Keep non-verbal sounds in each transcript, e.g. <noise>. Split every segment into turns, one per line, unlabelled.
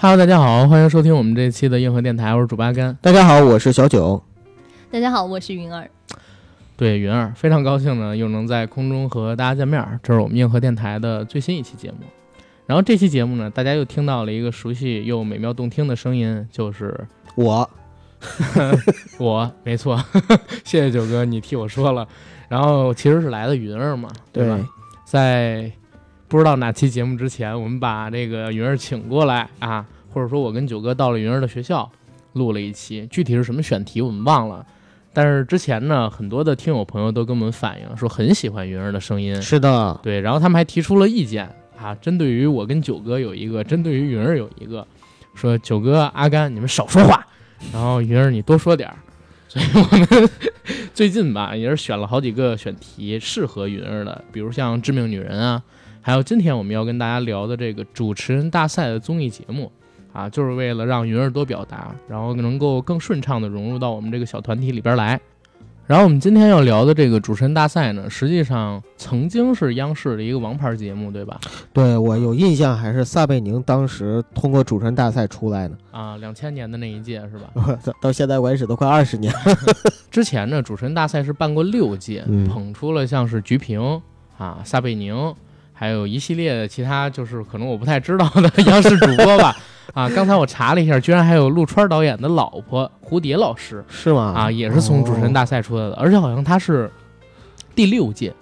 Hello，大家好，欢迎收听我们这期的硬核电台，我是主八甘。
大家好，我是小九。
大家好，我是云儿。
对，云儿非常高兴呢，又能在空中和大家见面。这是我们硬核电台的最新一期节目。然后这期节目呢，大家又听到了一个熟悉又美妙动听的声音，就是
我，<laughs>
我没错，谢谢九哥，你替我说了。然后其实是来的云儿嘛，对吧？在不知道哪期节目之前，我们把这个云儿请过来啊，或者说我跟九哥到了云儿的学校录了一期，具体是什么选题我们忘了。但是之前呢，很多的听友朋友都跟我们反映说很喜欢云儿的声音，
是的，
对，然后他们还提出了意见。啊，针对于我跟九哥有一个，针对于云儿有一个，说九哥、阿甘，你们少说话，然后云儿你多说点儿。<laughs> 所以我们最近吧，也是选了好几个选题适合云儿的，比如像《致命女人》啊，还有今天我们要跟大家聊的这个主持人大赛的综艺节目啊，就是为了让云儿多表达，然后能够更顺畅的融入到我们这个小团体里边来。然后我们今天要聊的这个主持人大赛呢，实际上曾经是央视的一个王牌节目，对吧？
对我有印象，还是撒贝宁当时通过主持人大赛出来的
啊，两千年的那一届是吧？<laughs>
到现在为止都快二十年。<laughs>
之前呢，主持人大赛是办过六届，捧出了像是菊萍啊、撒贝宁，还有一系列的其他，就是可能我不太知道的 <laughs> 央视主播吧。啊，刚才我查了一下，居然还有陆川导演的老婆蝴蝶老师，
是吗？
啊，也是从主持人大赛出来的，而且好像他是第六届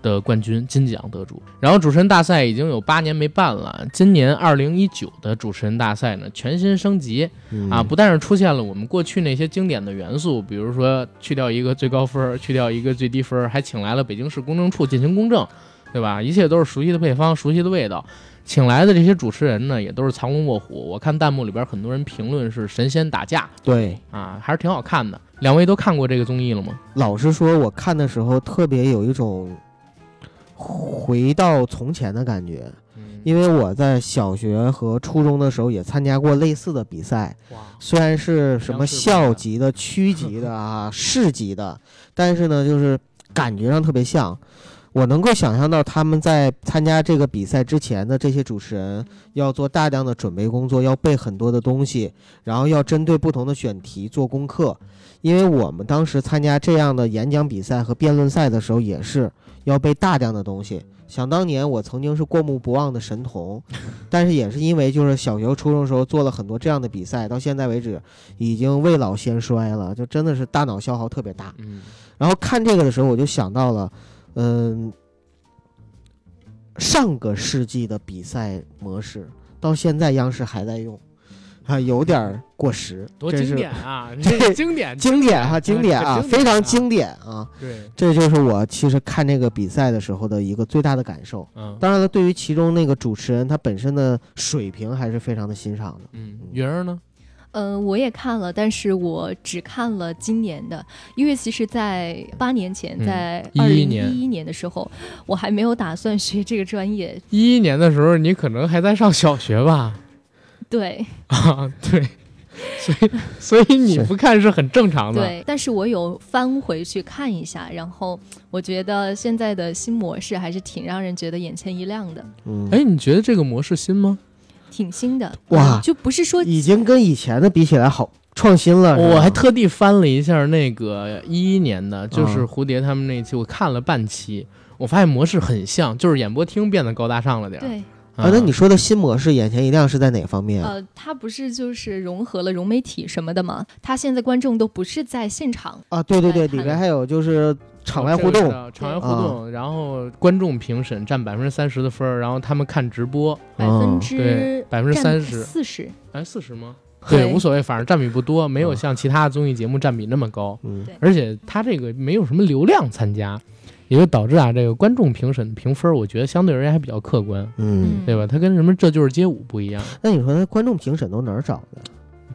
的冠军金奖得主。然后主持人大赛已经有八年没办了，今年二零一九的主持人大赛呢全新升级啊，不但是出现了我们过去那些经典的元素，比如说去掉一个最高分，去掉一个最低分，还请来了北京市公证处进行公证，对吧？一切都是熟悉的配方，熟悉的味道。请来的这些主持人呢，也都是藏龙卧虎。我看弹幕里边很多人评论是神仙打架，
对
啊，还是挺好看的。两位都看过这个综艺了吗？
老实说，我看的时候特别有一种回到从前的感觉，因为我在小学和初中的时候也参加过类似的比赛，虽然是什么校级的、区级的啊、市级的，但是呢，就是感觉上特别像。我能够想象到他们在参加这个比赛之前的这些主持人要做大量的准备工作，要背很多的东西，然后要针对不同的选题做功课。因为我们当时参加这样的演讲比赛和辩论赛的时候，也是要背大量的东西。想当年我曾经是过目不忘的神童，<laughs> 但是也是因为就是小学、初中时候做了很多这样的比赛，到现在为止已经未老先衰了，就真的是大脑消耗特别大。
嗯，
然后看这个的时候，我就想到了。嗯，上个世纪的比赛模式到现在央视还在用，啊，有点过时。
多 <laughs> 经典啊！这经典，
经典哈，经典啊，<laughs> 非常经典啊。
对，
这就是我其实看这个比赛的时候的一个最大的感受。
嗯，
当然了，对于其中那个主持人他本身的水平还是非常的欣赏的。
嗯，云儿呢？
嗯，我也看了，但是我只看了今年的，因为其实，在八年前，在二零一一年的时候，我还没有打算学这个专业。<laughs>
一一年的时候，你可能还在上小学吧？
对
啊，对，所以所以你不看是很正常的。
对，但是我有翻回去看一下，然后我觉得现在的新模式还是挺让人觉得眼前一亮的。
嗯，
哎，你觉得这个模式新吗？
挺新的
哇，
就不是说
已经跟以前的比起来好创新了。
我还特地翻了一下那个一一年的，就是蝴蝶他们那期，我看了半期，我发现模式很像，就是演播厅变得高大上了点。
对
啊，
那你说的新模式眼前一亮是在哪方面？
呃，它不是就是融合了融媒体什么的吗？它现在观众都不是在现场
啊，对对对，里面还有就是。场外互动，
场外互动，然后观众评审占百分之三十的分儿，然后他们看直播，
百分之
对百分之三十
四十，
哎四十吗？对，无所谓，反正占比不多，没有像其他综艺节目占比那么高。
嗯，
而且他这个没有什么流量参加，也就导致啊，这个观众评审评分，我觉得相对而言还比较客观。
嗯，
对吧？他跟什么这就是街舞不一样。
那你说那观众评审都哪儿找的？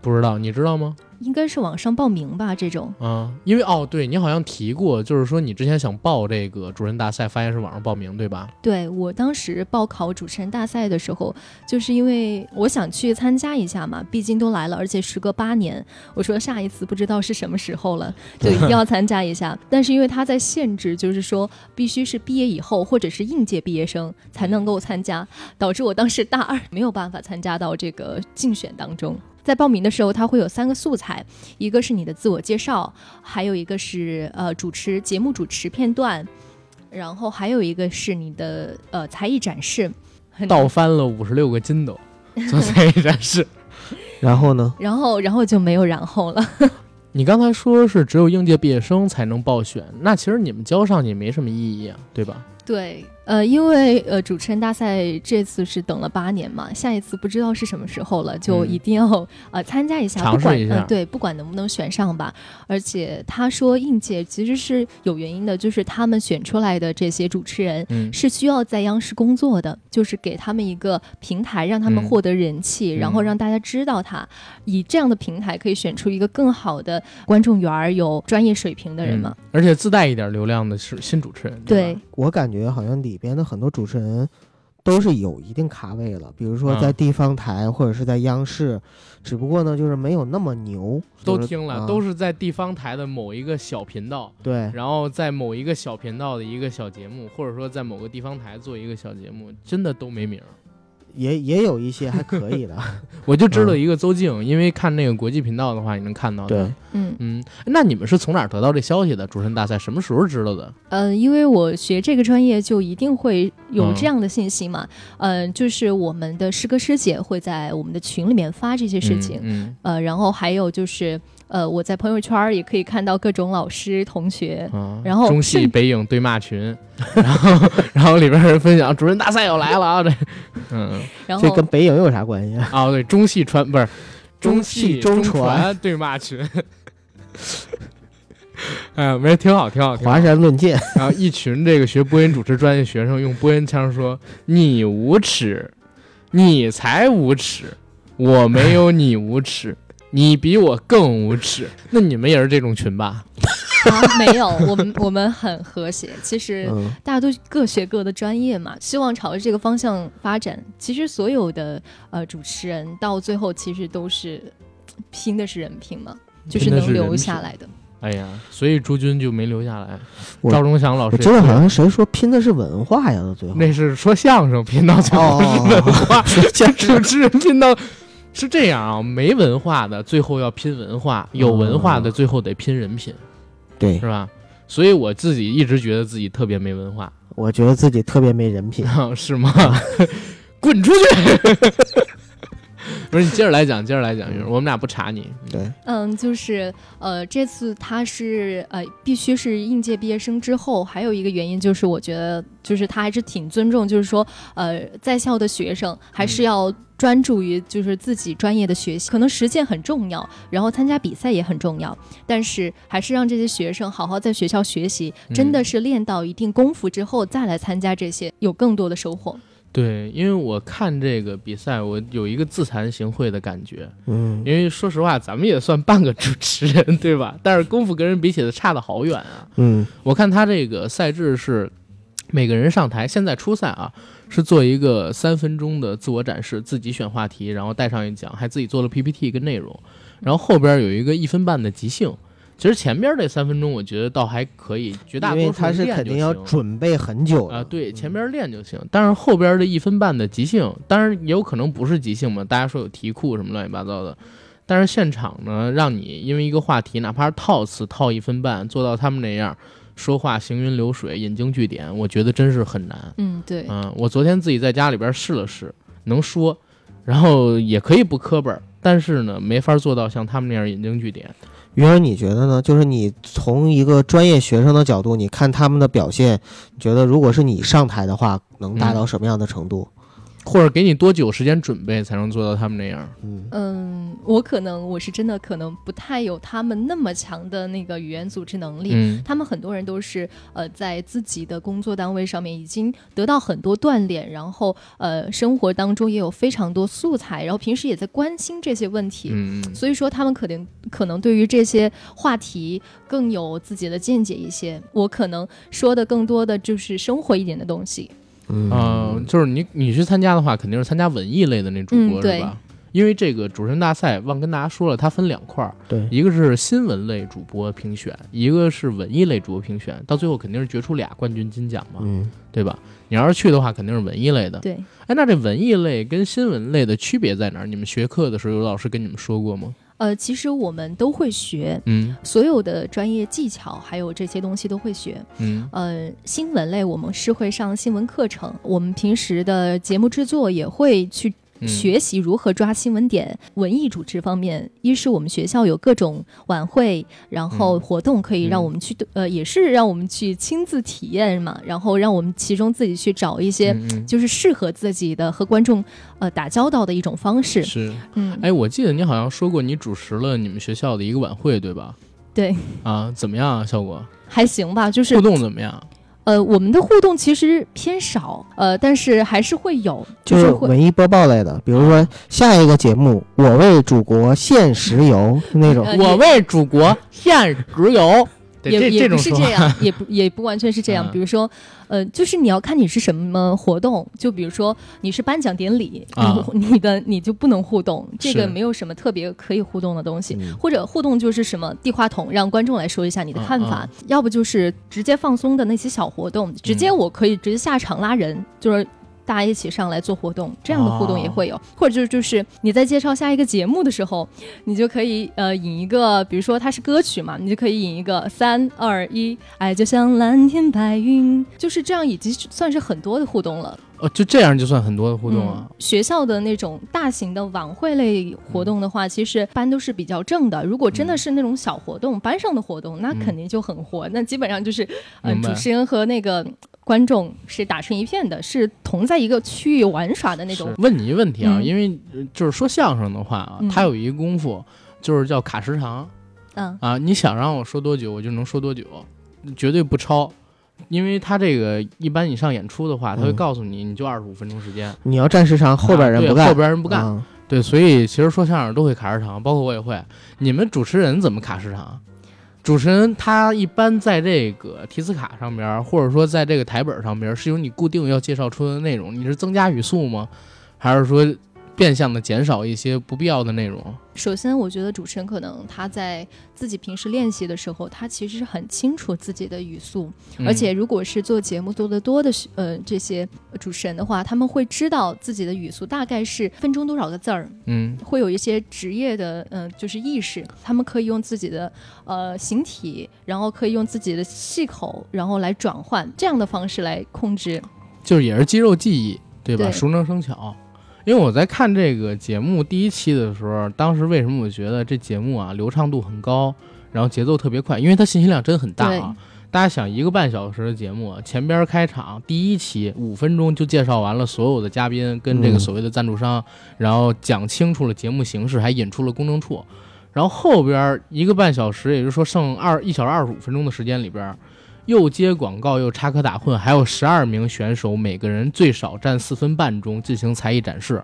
不知道，你知道吗？
应该是网上报名吧，这种。
嗯，因为哦，对你好像提过，就是说你之前想报这个主持人大赛，发现是网上报名，对吧？
对我当时报考主持人大赛的时候，就是因为我想去参加一下嘛，毕竟都来了，而且时隔八年，我说下一次不知道是什么时候了，就一定要 <laughs> 参加一下。但是因为他在限制，就是说必须是毕业以后或者是应届毕业生才能够参加，导致我当时大二没有办法参加到这个竞选当中。在报名的时候，它会有三个素材，一个是你的自我介绍，还有一个是呃主持节目主持片段，然后还有一个是你的呃才艺展示。
倒翻了五十六个筋斗做才艺展示，<laughs>
然后呢？
然后然后就没有然后了。<laughs>
你刚才说是只有应届毕业生才能报选，那其实你们交上去没什么意义啊，对吧？
对。呃，因为呃，主持人大赛这次是等了八年嘛，下一次不知道是什么时候了，就一定要呃参加一下，不管嗯对，不管能不能选上吧。而且他说应届其实是有原因的，就是他们选出来的这些主持人是需要在央视工作的，就是给他们一个平台，让他们获得人气，然后让大家知道他，以这样的平台可以选出一个更好的观众缘、有专业水平的人嘛。
而且自带一点流量的是新主持人，
对
我感觉好像里边的很多主持人都是有一定咖位了，比如说在地方台或者是在央视，只不过呢就是没有那么牛。
都听了，都是在地方台的某一个小频道，
对，
然后在某一个小频道的一个小节目，或者说在某个地方台做一个小节目，真的都没名。
也也有一些还可以的，<laughs>
我就知道一个邹静，因为看那个国际频道的话，你能看到。
对，
嗯
嗯，那你们是从哪儿得到这消息的？主持人大赛什么时候知道的？
嗯，因为我学这个专业，就一定会有这样的信息嘛。嗯，就是我们的师哥师姐会在我们的群里面发这些事情。
嗯，
呃，然后还有就是。呃，我在朋友圈也可以看到各种老师同学，然后
中戏北影对骂群，<laughs> 然后然后里边人分享主任大赛要来了啊，这，嗯，
然后
这跟北影有啥关系啊？
哦，对，中戏传不是
中
戏
中
传对骂群，哎呀，没挺好，挺好，
华山论剑，
然后一群这个学播音主持专业学生用播音腔说：“你无耻，你才无耻，我没有你无耻。”你比我更无耻，<laughs> 那你们也是这种群吧？
啊，没有，我们我们很和谐。其实大家都各学各的专业嘛，希望朝着这个方向发展。其实所有的呃主持人到最后其实都是拼的是人品嘛，就是能留下来的。
哎呀，所以朱军就没留下来。赵忠祥老师，
我记得好像谁说拼的是文化呀？到最后
那是说相声拼到最后是文化，<laughs> 主持人拼到。是这样啊，没文化的最后要拼文化，有文化的最后得拼人品，
对，
是吧？所以我自己一直觉得自己特别没文化，
我觉得自己特别没人品，<laughs>
是吗？<laughs> 滚出去！<laughs> 不是你接着来讲，接着来讲，我们俩不查你。
对，
嗯，就是呃，这次他是呃，必须是应届毕业生之后，还有一个原因就是，我觉得就是他还是挺尊重，就是说呃，在校的学生还是要专注于就是自己专业的学习，可能实践很重要，然后参加比赛也很重要，但是还是让这些学生好好在学校学习，真的是练到一定功夫之后再来参加这些，有更多的收获。
对，因为我看这个比赛，我有一个自惭形秽的感觉。
嗯，
因为说实话，咱们也算半个主持人，<laughs> 对吧？但是功夫跟人比起来差的好远啊。
嗯，
我看他这个赛制是每个人上台，现在初赛啊，是做一个三分钟的自我展示，自己选话题，然后带上一讲，还自己做了 PPT 跟内容，然后后边有一个一分半的即兴。其实前边这三分钟我觉得倒还可以，绝大多数
他是肯定要准备很久
啊。对，前边练就行。但是后边的一分半的即兴，当然也有可能不是即兴嘛。大家说有题库什么乱七八糟的，但是现场呢，让你因为一个话题，哪怕是套词套一分半，做到他们那样说话行云流水、引经据典，我觉得真是很难。
嗯，对。
嗯，我昨天自己在家里边试了试，能说，然后也可以不磕本，但是呢，没法做到像他们那样引经据典。
云儿，你觉得呢？就是你从一个专业学生的角度，你看他们的表现，你觉得如果是你上台的话，能达到什么样的程度？
或者给你多久时间准备才能做到他们那样？
嗯
嗯，我可能我是真的可能不太有他们那么强的那个语言组织能力。
嗯
他们很多人都是呃在自己的工作单位上面已经得到很多锻炼，然后呃生活当中也有非常多素材，然后平时也在关心这些问题。
嗯，
所以说，他们可能可能对于这些话题更有自己的见解一些。我可能说的更多的就是生活一点的东西。
嗯
啊、就是你你去参加的话，肯定是参加文艺类的那主播、
嗯
是吧？因为这个主持人大赛，忘跟大家说了，它分两块儿，
对，
一个是新闻类主播评选，一个是文艺类主播评选，到最后肯定是决出俩冠军金奖嘛，
嗯
对吧？你要是去的话，肯定是文艺类的。
对，
哎，那这文艺类跟新闻类的区别在哪儿？你们学课的时候有老师跟你们说过吗？
呃，其实我们都会学。
嗯
所有的专业技巧，还有这些东西都会学。
嗯
呃，新闻类我们是会上新闻课程，我们平时的节目制作也会去
嗯，
学习如何抓新闻点。文艺主持方面，一是我们学校有各种晚会，然后
嗯
活动可以让
嗯
我们去，呃，也是让我们去亲自体验嘛，然后让我们其中自己去找一些。就是适合自己的和观众呃打交道的一种方式，
是。
嗯，
哎，我记得你好像说过你主持了你们学校的一个晚会，对吧？
对，
啊，怎么样啊？效果
还行吧，就是
互动怎么样？
呃，我们的互动其实偏少，呃，但是还是会有，
就是文艺播报类的，比如说下一个节目“我为祖国献石油”那种，
呃 <laughs>
我为祖国献石油，
也也不是这样，<laughs> 也不也不完全是这样。
嗯
比如说，呃，就是你要看你是什么活动，就比如说你是颁奖典礼，
啊
你 <laughs> 你的你就不能互动，这个没有什么特别可以互动的东西。
嗯
或者互动就是什么递话筒，让观众来说一下你的看法；要不就是直接放松的那些小活动，直接我可以直接下场拉人，就是。大家一起上来做活动，这样的互动也会有，或者就是就是你在介绍下一个节目的时候，你就可以呃引一个，比如说它是歌曲嘛，你就可以引一个三二一，爱就像蓝天白云，就是这样，已经算是很多的互动了。
哦，就这样就算很多的互动啊
嗯。学校的那种大型的晚会类活动的话，其实班都是比较正的。如果真的是那种小活动，班上的活动，那
嗯
肯定就很活。那基本上就是，呃，主持人和那个观众是打成一片的，是同在一个区域玩耍的那种。
问你一个问题啊，
嗯
因为呃就是说相声的话啊，
嗯
它有一个功夫，就是叫卡时长
嗯
啊。你想让我说多久，我就能说多久，绝对不超。因为他这个一般你上演出的话，他会
嗯
告诉你，你就二十五分钟时间，
你要占时长，后边人不干，
后边人不干。
啊
对，所以其实说相声都会卡时长，包括我也会。你们主持人怎么卡时长？主持人他一般在这个提词卡上边，或者说在这个台本上边，是有你固定要介绍出的内容，你是增加语速吗？还是说变相的减少一些不必要的内容？
首先，我觉得主持人可能他在自己平时练习的时候，他其实是很清楚自己的语速，
嗯
而且如果是做节目做得多的呃这些主持人的话，他们会知道自己的语速大概是分钟多少个字儿，
嗯
会有一些职业的嗯、呃就是意识，他们可以用自己的呃形体，然后可以用自己的气口，然后来转换这样的方式来控制。
就是也是肌肉记忆，对吧？
对
熟能生巧。因为我在看这个节目第一期的时候，当时为什么我觉得这节目啊流畅度很高，然后节奏特别快？因为它信息量真很大啊。大家想，一个半小时的节目，前边开场第一期五分钟就介绍完了所有的嘉宾跟这个
嗯
所谓的赞助商，然后讲清楚了节目形式，还引出了公证处。然后后边一个半小时，也就是说剩二一小时二十五分钟的时间里边，又接广告又插科打诨，还有十二名选手，每个人最少占四分半钟进行才艺展示，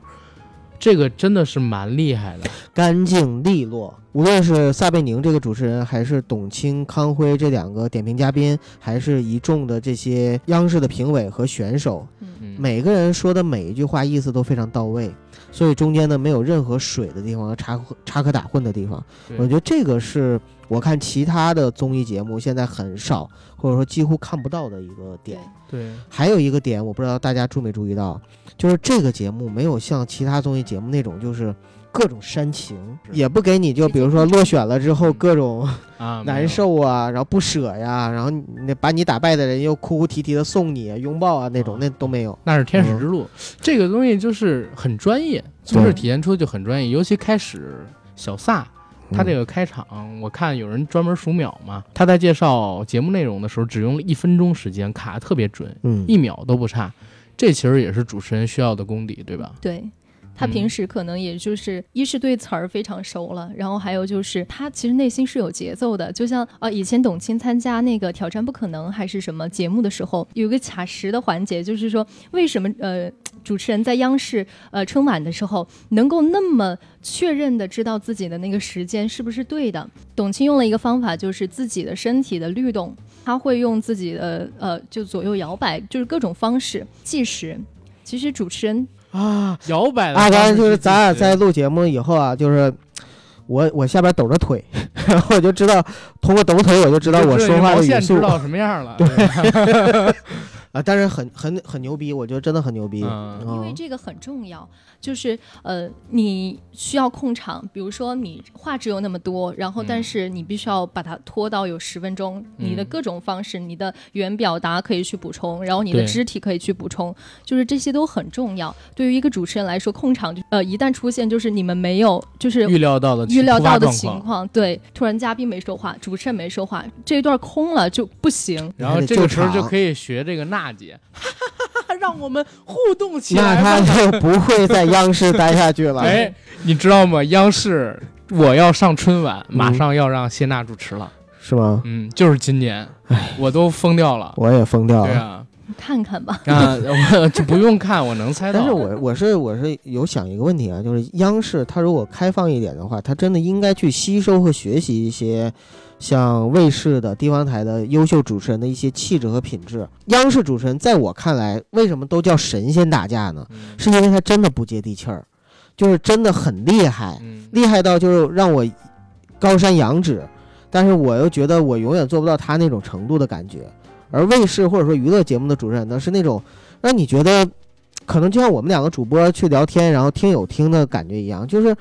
这个真的是蛮厉害的。
干净利落。无论是撒贝宁这个主持人，还是董卿、康辉这两个点评嘉宾，还是一众的这些央视的评委和选手，
嗯，
每个人说的每一句话意思都非常到位，所以中间呢没有任何水的地方和、插科插科打诨的地方。我觉得这个是我看其他的综艺节目现在很少，或者说几乎看不到的一个点。
对，
还有一个点，我不知道大家注没注意到，就是这个节目没有像其他综艺节目那种，就是各种煽情，也不给你就比如说落选了之后各种
啊，
难。受啊，然后不舍呀，然后那把你打败的人又哭哭啼啼的送你拥抱啊那种，
啊
那都没有。
那是天使之路，这个东西就是很专业，从这体现出就很专业。尤其开始小撒，他这个开场，我看有人专门数秒嘛，他在介绍节目内容的时候，只用了一分钟时间，卡得特别准，
嗯，
一秒都不差。这其实也是主持人需要的功底，对吧？
对。他
嗯
平时可能也就是一是对词儿非常熟了，然后还有就是他其实内心是有节奏的，就像呃以前董卿参加那个挑战不可能还是什么节目的时候，有一个卡时的环节，就是说为什么呃主持人在央视呃春晚的时候能够那么确认的知道自己的那个时间是不是对的？董卿用了一个方法，就是自己的身体的律动，他会用自己的呃就左右摇摆，就是各种方式计时。其实主持人
啊，
摇摆的
阿甘就是咱俩在录节目以后啊，就是我我下边抖着腿，然后我就知道通过抖腿我就知道我说话的语速
知道什么样了，对 <laughs>
啊，但是很很很牛逼，我觉得真的很牛逼。
嗯
因为
嗯
这个很重要，就是呃，你需要控场，比如说你话只有那么多，然后
嗯
但是你必须要把它拖到有十分钟，你的
嗯
各种方式，你的语言表达可以去补充，然后你的肢体可以去补充，就是这些都很重要。对于一个主持人来说，控场就呃一旦出现就是你们没有就是
预料到的
预料到的，情况，对，突然嘉宾没说话，主持人没说话，这一段空了就不行。
然后这个时候就可以学这个娜姐，<laughs> 让我们互动起来那。
他就不会在央视待下去了。<laughs>
哎，你知道吗？央视我要上春晚，
嗯
马上要让谢娜主持了。
是吗？
嗯，就是今年，我都疯掉了。
我也疯掉了。
对啊，
看看吧，
啊，我就不用看，我能猜到。
但是我我是我是有想一个问题啊，就是央视它如果开放一点的话，它真的应该去吸收和学习一些像卫视的地方台的优秀主持人的一些气质和品质。央视主持人在我看来，为什么都叫神仙打架呢？
嗯
是因为他真的不接地气儿，就是真的很厉害，
嗯，
厉害到就是让我高山仰止，但是我又觉得我永远做不到他那种程度的感觉。而卫视或者说娱乐节目的主持人呢，是那种让你觉得可能就像我们两个主播去聊天，然后听友听的感觉一样，就是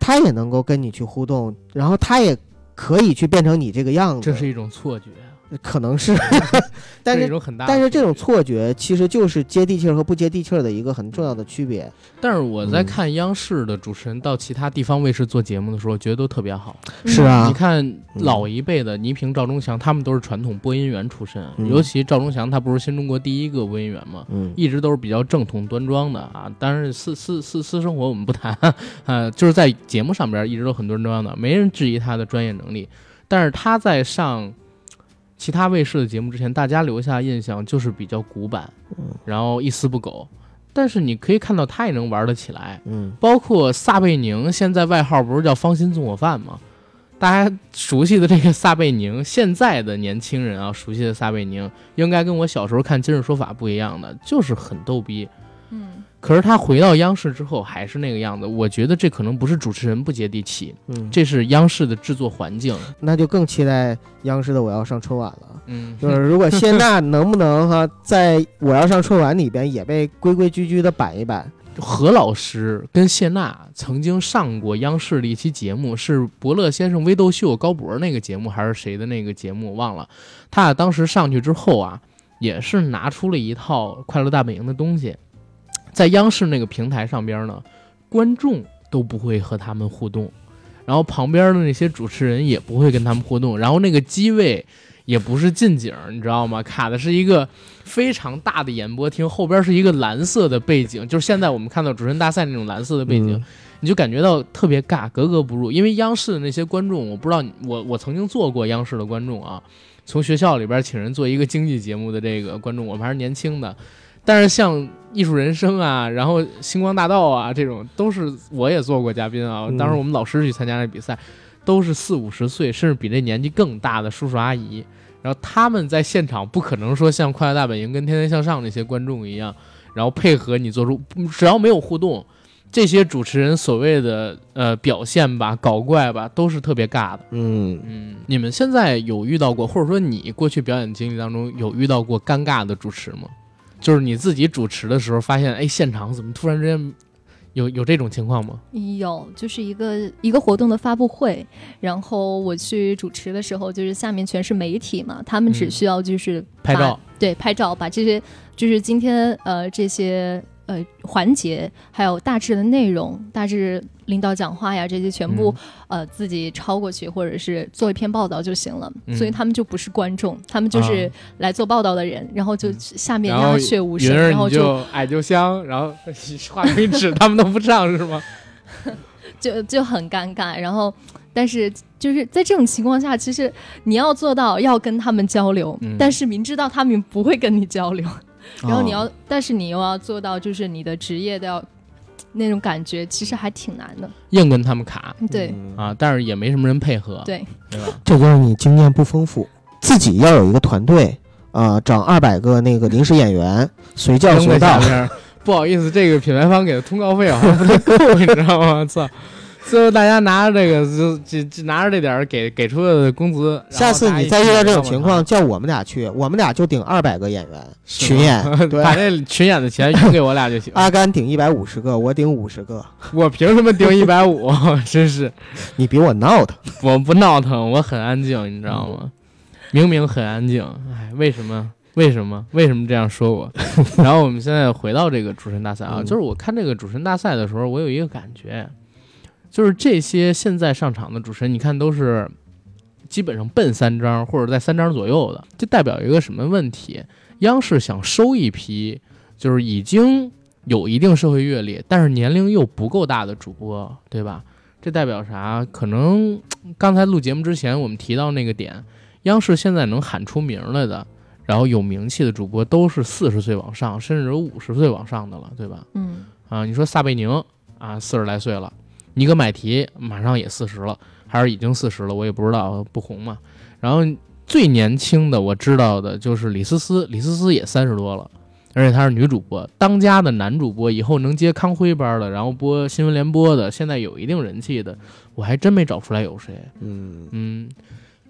他也能够跟你去互动，然后他也可以去变成你这个样子，
这是一种错觉，
可能是，<laughs> 但是。但是这种错觉其实就是接地气儿和不接地气儿的一个很重要的区别。
但是我在
嗯
看央视的主持人到其他地方卫视做节目的时候，觉得都特别好。
是啊
你看老一辈的倪萍、赵忠祥，他们都是传统播音员出身，
嗯
尤其赵忠祥，他不是新中国第一个播音员嘛？
嗯
一直都是比较正统端庄的啊。但是私私私私生活我们不谈，<laughs> 啊，就是在节目上边一直都很端庄的，没人质疑他的专业能力。但是他在上其他卫视的节目之前，大家留下印象就是比较古板，
嗯
然后一丝不苟。但是你可以看到他也能玩得起来，
嗯
包括撒贝宁，现在外号不是叫芳心纵火犯吗？大家熟悉的这个撒贝宁，现在的年轻人啊，熟悉的撒贝宁，应该跟我小时候看《今日说法》不一样的，就是很逗逼。
嗯，
可是他回到央视之后还是那个样子，我觉得这可能不是主持人不接地气，
嗯，
这是央视的制作环境。
那就更期待央视的《我要上春晚》了。
嗯，
就是如果谢娜能不能哈，在我要上春晚里边也被规规矩矩的摆一摆。
何老师跟谢娜曾经上过央视的一期节目，是伯乐先生微逗秀高博那个节目，还是谁的那个节目忘了。他俩当时上去之后啊，也是拿出了一套《快乐大本营》的东西，在央视那个平台上边呢，观众都不会和他们互动，然后旁边的那些主持人也不会跟他们互动，然后那个机位也不是近景，你知道吗？卡的是一个非常大的演播厅，后边是一个蓝色的背景，就是现在我们看到主持人大赛那种蓝色的背景，
嗯
你就感觉到特别尬，格格不入。因为央视的那些观众，我不知道你我我曾经做过央视的观众啊，从学校里边请人做一个经济节目的这个观众，我们还是年轻的。但是像艺术人生啊，然后星光大道啊这种，都是我也做过嘉宾啊。
嗯
当时我们老师去参加那比赛，都是四五十岁，甚至比这年纪更大的叔叔阿姨。然后他们在现场不可能说像《快乐大本营》跟《天天向上》那些观众一样，然后配合你做出，只要没有互动，这些主持人所谓的呃表现吧、搞怪吧，都是特别尬的。
嗯，
嗯，你们现在有遇到过，或者说你过去表演经历当中有遇到过尴尬的主持吗？就是你自己主持的时候，发现哎，现场怎么突然之间有有这种情况吗？
有，就是一个一个活动的发布会，然后我去主持的时候，就是下面全是媒体嘛，他们只
嗯
需要就是把
拍照，
对，拍照，把这些就是今天呃这些呃环节，还有大致的内容，大致领导讲话呀这些全部、呃自己抄过去，或者是做一篇报道就行了。
嗯
所以他们就不是观众，他们就是
啊
来做报道的人，然后就下面鸦雀无声，然后
就 <laughs> 矮就香，然后话筒一指，他们都不上是吗？<laughs>
就就很尴尬。然后，但是就是在这种情况下，其实你要做到要跟他们交流，
嗯
但是明知道他们不会跟你交流，然后你要，
哦
但是你又要做到，就是你的职业都要那种感觉，其实还挺难的。
硬跟他们卡
对、
嗯
啊，但是也没什么人配合，
对，
对吧？
这就是你经验不丰富，自己要有一个团队啊、找二百个那个临时演员，随叫随到。
不好意思，这个品牌方给的通告费好像不太够，<laughs> 你知道吗？操！最后大家拿着这个，就就就拿着这点儿给给出的工资，
下次你再遇到这种情况，叫我们俩去，我们俩就顶二百个演员 <laughs> 群演，<laughs> 对，
把这群演的钱匀给我俩就行。
阿甘顶一百五十个，我顶五十个，<laughs>
我凭什么顶一百五？真是，
你比我闹腾。
我不闹腾，我很安静，你知道吗？明明很安静，哎，为什么？为什么？为什么这样说我？然后我们现在回到这个主持人大赛啊，
嗯
就是我看这个主持人大赛的时候，我有一个感觉，就是这些现在上场的主持人，你看都是基本上奔三张或者在三张左右的，这代表一个什么问题？央视想收一批就是已经有一定社会阅历，但是年龄又不够大的主播，对吧？这代表啥？可能刚才录节目之前我们提到那个点，央视现在能喊出名来的，然后有名气的主播都是四十岁往上，甚至有五十岁往上的了，对吧？
嗯，
啊，你说撒贝宁啊，四十来岁了，尼格买提马上也四十了，还是已经四十了，我也不知道，不红嘛。然后最年轻的我知道的就是李思思，李思思也三十多了，而且她是女主播，当家的男主播，以后能接康辉班的，然后播新闻联播的，现在有一定人气的，我还真没找出来有谁。
嗯，
嗯，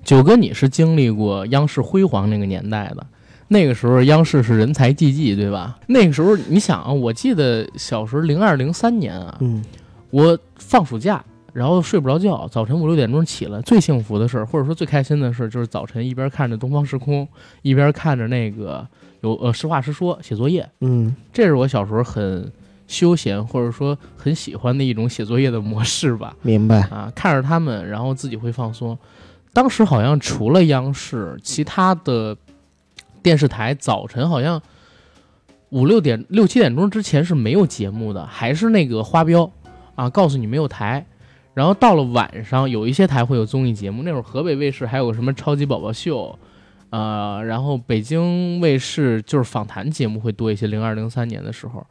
九哥，你是经历过央视辉煌那个年代的，那个时候央视是人才济济，对吧？那个时候你想啊，我记得小时候零二零三年啊，
嗯，
我放暑假，然后睡不着觉，早晨五六点钟起来，最幸福的事儿，或者说最开心的事儿，就是早晨一边看着《东方时空》，一边看着那个有呃实话实说写作业，
嗯，
这是我小时候很休闲或者说很喜欢的一种写作业的模式吧。
明白。
啊，看着他们，然后自己会放松。当时好像除了央视，其他的电视台早晨好像五六点、六七点钟之前是没有节目的，还是那个花标啊，告诉你没有台。然后到了晚上，有一些台会有综艺节目，那会儿河北卫视还有个什么超级宝宝秀，呃，然后北京卫视就是访谈节目会多一些。零二零三年的时候，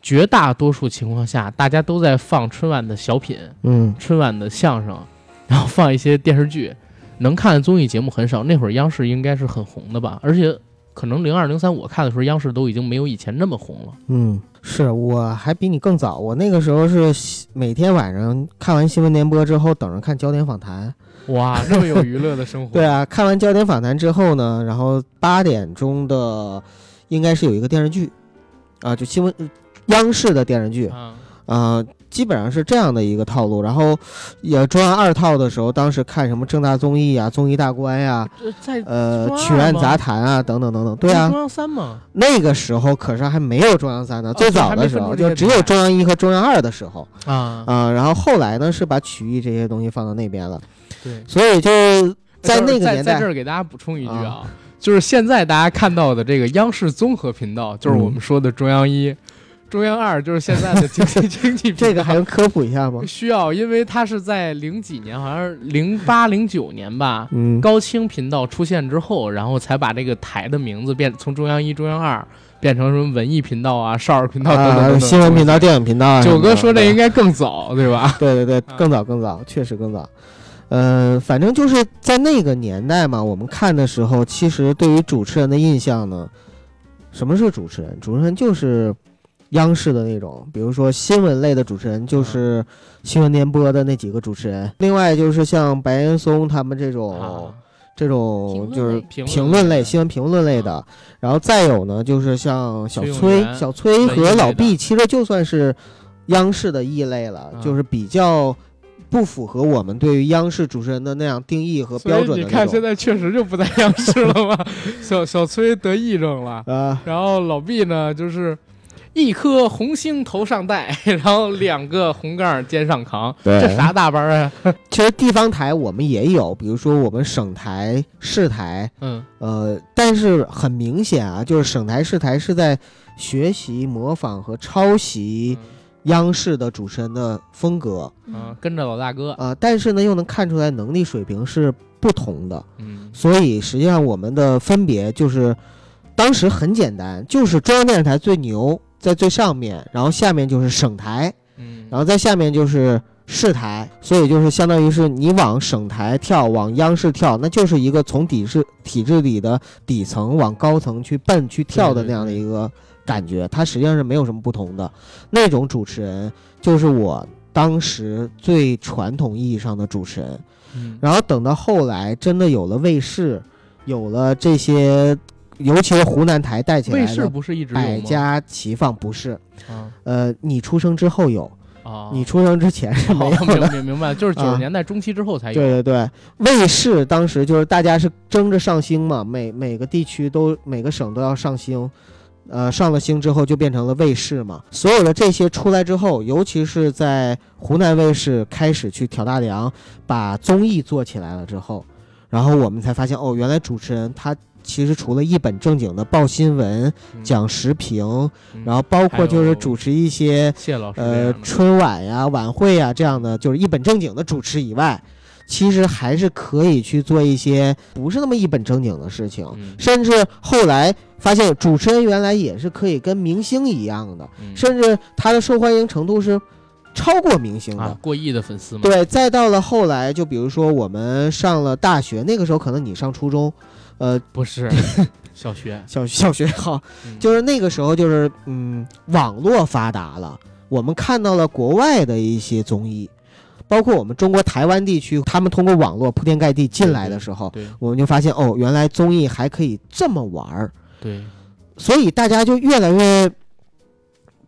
绝大多数情况下，大家都在放春晚的小品，
嗯，
春晚的相声，然后放一些电视剧，能看的综艺节目很少。那会儿央视应该是很红的吧？而且可能零二零三我看的时候，央视都已经没有以前那么红了。
嗯，是我还比你更早，我那个时候是每天晚上看完新闻联播之后，等着看焦点访谈。
哇，那么有娱乐的生活。
对啊，看完焦点访谈之后呢，然后八点钟的应该是有一个电视剧，啊，就新闻央视的电视剧，
啊，
啊，基本上是这样的一个套路。然后也中央二套的时候，当时看什么正大综艺啊、综艺大观呀、呃曲苑杂谈啊等等等等。对啊。
中，央三嘛，
那个时候可是还没有中央三呢，最早的时候就只有中央一和中央二的时候。
啊，
啊、然后后来呢是把曲艺这些东西放到那边了，
对，
所以就在那个年代
在这儿给大家补充一句啊，就是现在大家看到的这个央视综合频道，就是我们说的中央一、中央二，就是现在的经济经济。<laughs>
这个还能科普一下吗？
需要，因为它是在零几年，好像是零八零九年吧，
嗯，
高清频道出现之后，然后才把这个台的名字变从中央一、中央二变成什么文艺频道啊、少儿频道等等等
啊，新闻频道、电影频道啊。
九哥说这应该更早，对吧？
对对对，
啊
更早更早，确实更早。呃，反正就是在那个年代嘛，我们看的时候，其实对于主持人的印象呢，什么是主持人？主持人就是央视的那种，比如说新闻类的主持人，就是新闻联播的那几个主持人。另外就是像白岩松他们这种、
啊，
这种就是
评论
评论类、新闻评论类的，然后再有呢，就是像小
崔
小崔和老毕，其实就算是央视的异类了，
嗯
就是比较不符合我们对于央视主持人的那样定义和标
所以你看现
准的那种。
在确实就不在央视了嘛。小小崔得癔症了，<laughs>
啊，
然后老毕呢，就是一颗红星头上戴，<laughs> 然后两个红杠肩上扛，
对
这啥大班啊？<laughs>
其实地方台我们也有，比如说我们省台、市台，
嗯。
呃，但是很明显啊，就是省台、市台是在学习、模仿和抄袭央视的主持人的风格，
嗯，跟着老大哥，
呃，但是呢又能看出来能力水平是不同的，
嗯。
所以实际上我们的分别就是，当时很简单，就是中央电视台最牛，在最上面，然后下面就是省台，
嗯，
然后在下面就是市台，所以就是相当于是你往省台跳，往央视跳，那就是一个从底制体制里的底层往高层去奔去跳的那样的一个感觉，它实际上是没有什么不同的。那种主持人就是我当时最传统意义上的主持人。
嗯
然后等到后来真的有了卫视，有了这些，尤其是湖南台带起来的
卫视不是一直？
百家齐放，不是。
啊
呃，你出生之后有，
啊，
你出生之前是没有的。
明明白，<laughs> 就是九
啊
十年代中期之后才有。
对对对，卫视当时就是大家是争着上星嘛，每每个地区都每个省都要上星，呃，上了星之后就变成了卫视嘛。所有的这些出来之后，尤其是在湖南卫视开始去挑大梁，把综艺做起来了之后，然后我们才发现哦，原来主持人他其实除了一本正经的报新闻、
嗯
讲时评，
嗯
然后包括就是主持一些
谢老师
呃春晚呀、晚会呀这样的，就是一本正经的主持以外，其实还是可以去做一些不是那么一本正经的事情。
嗯
甚至后来发现，主持人原来也是可以跟明星一样的，
嗯
甚至他的受欢迎程度是超过明星的。
啊过亿的粉丝嘛。
对，再到了后来，就比如说我们上了大学，那个时候可能你上初中，呃，
不是 <laughs> 小学，
小小学好，
嗯。
就是那个时候，就是嗯，网络发达了，我们看到了国外的一些综艺，包括我们中国台湾地区，他们通过网络铺天盖地进来的时候，
对。
我们就发现哦，原来综艺还可以这么玩儿，
对，
所以大家就越来越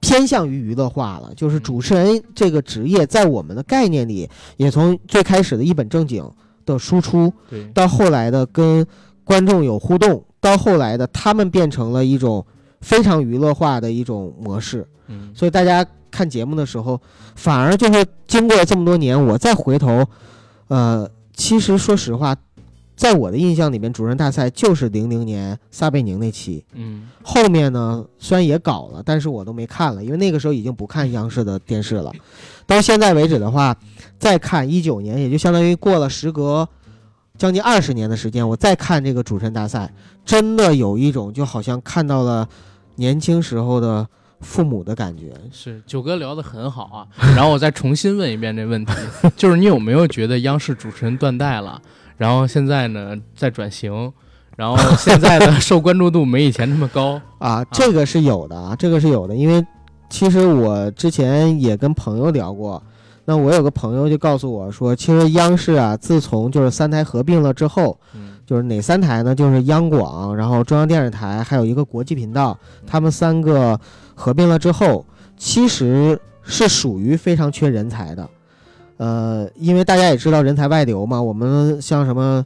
偏向于娱乐化了。就是
嗯。
主持人这个职业，在我们的概念里，也从最开始的一本正经的输出，
对，
到后来的跟观众有互动，到后来的他们变成了一种非常娱乐化的一种模式。
嗯
所以大家看节目的时候，反而就是经过了这么多年，我再回头，呃，其实说实话，在我的印象里面，主持人大赛就是零零年撒贝宁那期。
嗯
后面呢，虽然也搞了，但是我都没看了，因为那个时候已经不看央视的电视了。到现在为止的话，再看一九年，也就相当于过了时隔将近二十年的时间，我再看这个主持人大赛，真的有一种就好像看到了年轻时候的父母的感觉。
是九哥聊得很好啊，<laughs> 然后我再重新问一遍这问题，<laughs> 就是你有没有觉得央视主持人断代了？然后现在呢在转型，然后现在的受关注度没以前那么高。<laughs>
啊，这个是有的啊，这个是有的，因为其实我之前也跟朋友聊过，那我有个朋友就告诉我说，其实央视啊，自从就是三台合并了之后，
嗯
就是哪三台呢？就是央广，然后中央电视台，还有一个国际频道，他们三个合并了之后，其实是属于非常缺人才的。呃，因为大家也知道人才外流嘛，我们像什么，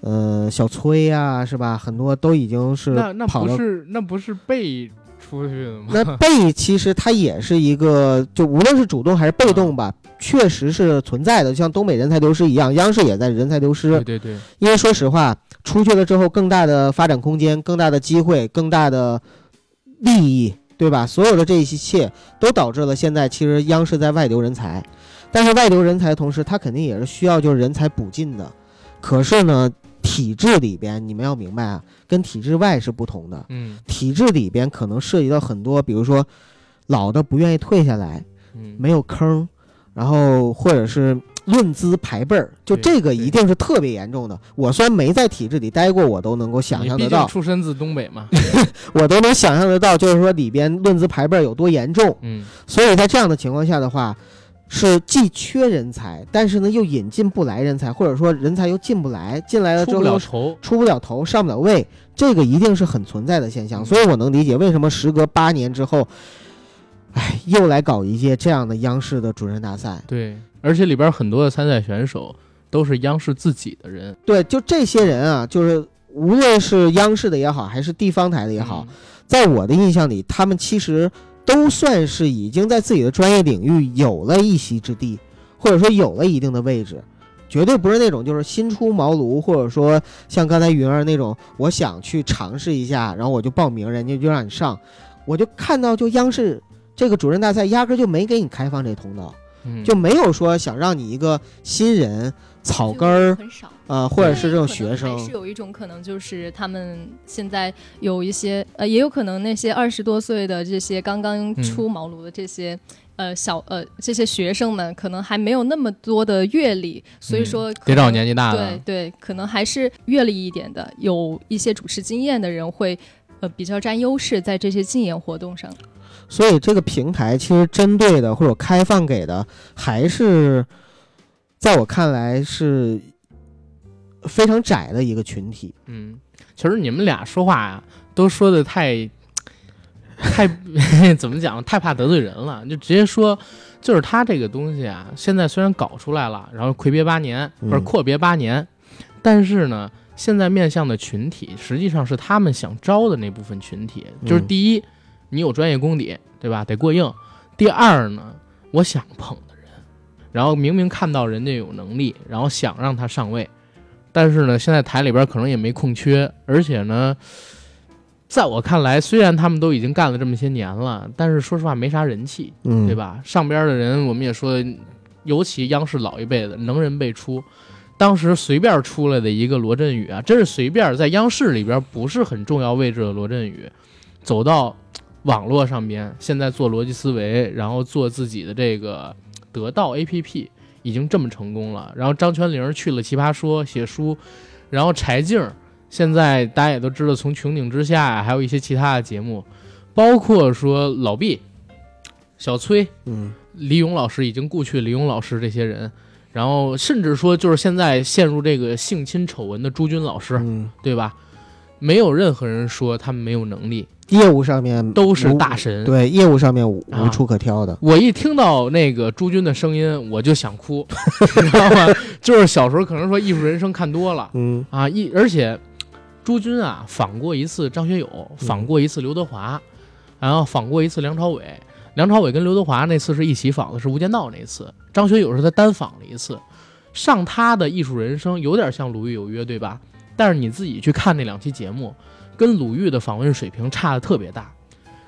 呃，小崔呀、是吧？很多都已经是
那那不是那不是被出去的吗？
那 <laughs> 被其实它也是一个，就无论是主动还是被动吧，确实是存在的，像东北人才流失一样，央视也在人才流失
对。对对，
因为说实话，出去了之后，更大的发展空间、更大的机会、更大的利益，对吧？所有的这一切都导致了现在其实央视在外流人才，但是外流人才的同时，它肯定也是需要就是人才补进的。可是呢，体制里边你们要明白啊，跟体制外是不同的。
嗯
体制里边可能涉及到很多，比如说老的不愿意退下来，
嗯，
没有坑，然后或者是论资排辈儿，就这个一定是特别严重的。我虽然没在体制里待过，我都能够想象得到，
出身自东北嘛。<laughs>
我都能想象得到，就是说里边论资排辈儿有多严重。
嗯
所以在这样的情况下的话，是既缺人才，但是呢又引进不来人才，或者说人才又进不来，进来了之
出
后
不了头。
出不了头，上不了位，这个一定是很存在的现象。
嗯
所以我能理解为什么时隔八年之后，哎，又来搞一届这样的央视的主持人大赛。
对，而且里边很多的参赛选手都是央视自己的人
对，就这些人啊，就是无论是央视的也好，还是地方台的也好，
嗯
在我的印象里，他们其实都算是已经在自己的专业领域有了一席之地，或者说有了一定的位置，绝对不是那种就是新出茅庐，或者说像刚才云儿那种，我想去尝试一下，然后我就报名，人家就让你上。我就看到，就央视这个主任大赛压根就没给你开放这通道，就没有说想让你一个新人草根儿
很少。
呃，或者是这种学生，
是有一种可能，就是他们现在有一些呃，也有可能那些二十多岁的这些刚刚出茅庐的这些呃小呃这些学生们，可能还没有那么多的阅历，所以说
得找年纪大的，
对对，可能还是阅历一点的，有一些主持经验的人会呃比较占优势在这些竞演活动上。
所以这个平台其实针对的或者开放给的，还是在我看来是。非常窄的一个群体，
嗯，其实你们俩说话呀，都说的太，太 <laughs> 怎么讲？太怕得罪人了，就直接说，就是他这个东西啊，现在虽然搞出来了，然后魁别八年，不是阔别八年，但是呢，现在面向的群体实际上是他们想招的那部分群体，就是第一，你有专业功底，对吧？得过硬；第二呢，我想捧然后明明看到人家有能力，然后想让他上位。但是呢，现在台里边可能也没空缺，而且呢，在我看来，虽然他们都已经干了这么些年了，但是说实话没啥人气，对吧？上边的人我们也说，尤其央视老一辈的能人辈出，当时随便出来的一个罗振宇啊，真是随便在央视里边不是很重要位置的罗振宇，走到网络上边，现在做逻辑思维，然后做自己的这个得到 APP。已经这么成功了，然后张泉灵去了《奇葩说》写书，然后柴静现在大家也都知道，从《穹顶之下》还有一些其他的节目，包括说老毕、小崔，
嗯，
李勇老师已经故去，李勇老师这些人，然后甚至说就是现在陷入这个性侵丑闻的朱军老师，对吧？没有任何人说他们没有能力。
业务上面
都是大神，
对业务上面无处可挑的。
我一听到那个朱军的声音，我就想哭，<laughs> 你知道吗？就是小时候可能说艺术人生看多了，
嗯
啊，一而且朱军啊访过一次张学友，访过一次刘德华，然后访过一次梁朝伟。梁朝伟跟刘德华那次是一起访的，是《无间道》那次。张学友是他单访了一次，上他的艺术人生有点像《鲁豫有约》，对吧？但是你自己去看那两期节目。跟鲁豫的访问水平差的特别大，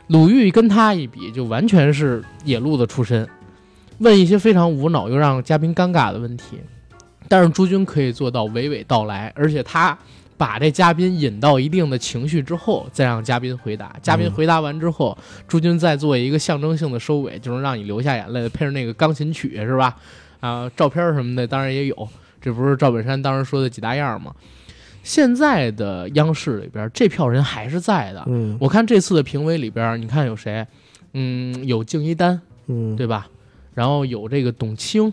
鲁豫跟他一比，就完全是野路子出身，问一些非常无脑又让嘉宾尴尬的问题。但是朱军可以做到娓娓道来，而且他把这嘉宾引到一定的情绪之后，再让嘉宾回答。嘉宾回答完之后，朱军再做一个象征性的收尾，就能让你流下眼泪，配上那个钢琴曲，是吧？啊，照片什么的当然也有，这不是赵本山当时说的几大样吗？现在的央视里边，这票人还是在的。
嗯，
我看这次的评委里边，你看有谁？嗯，有敬一丹，
嗯，
对吧？然后有这个董卿，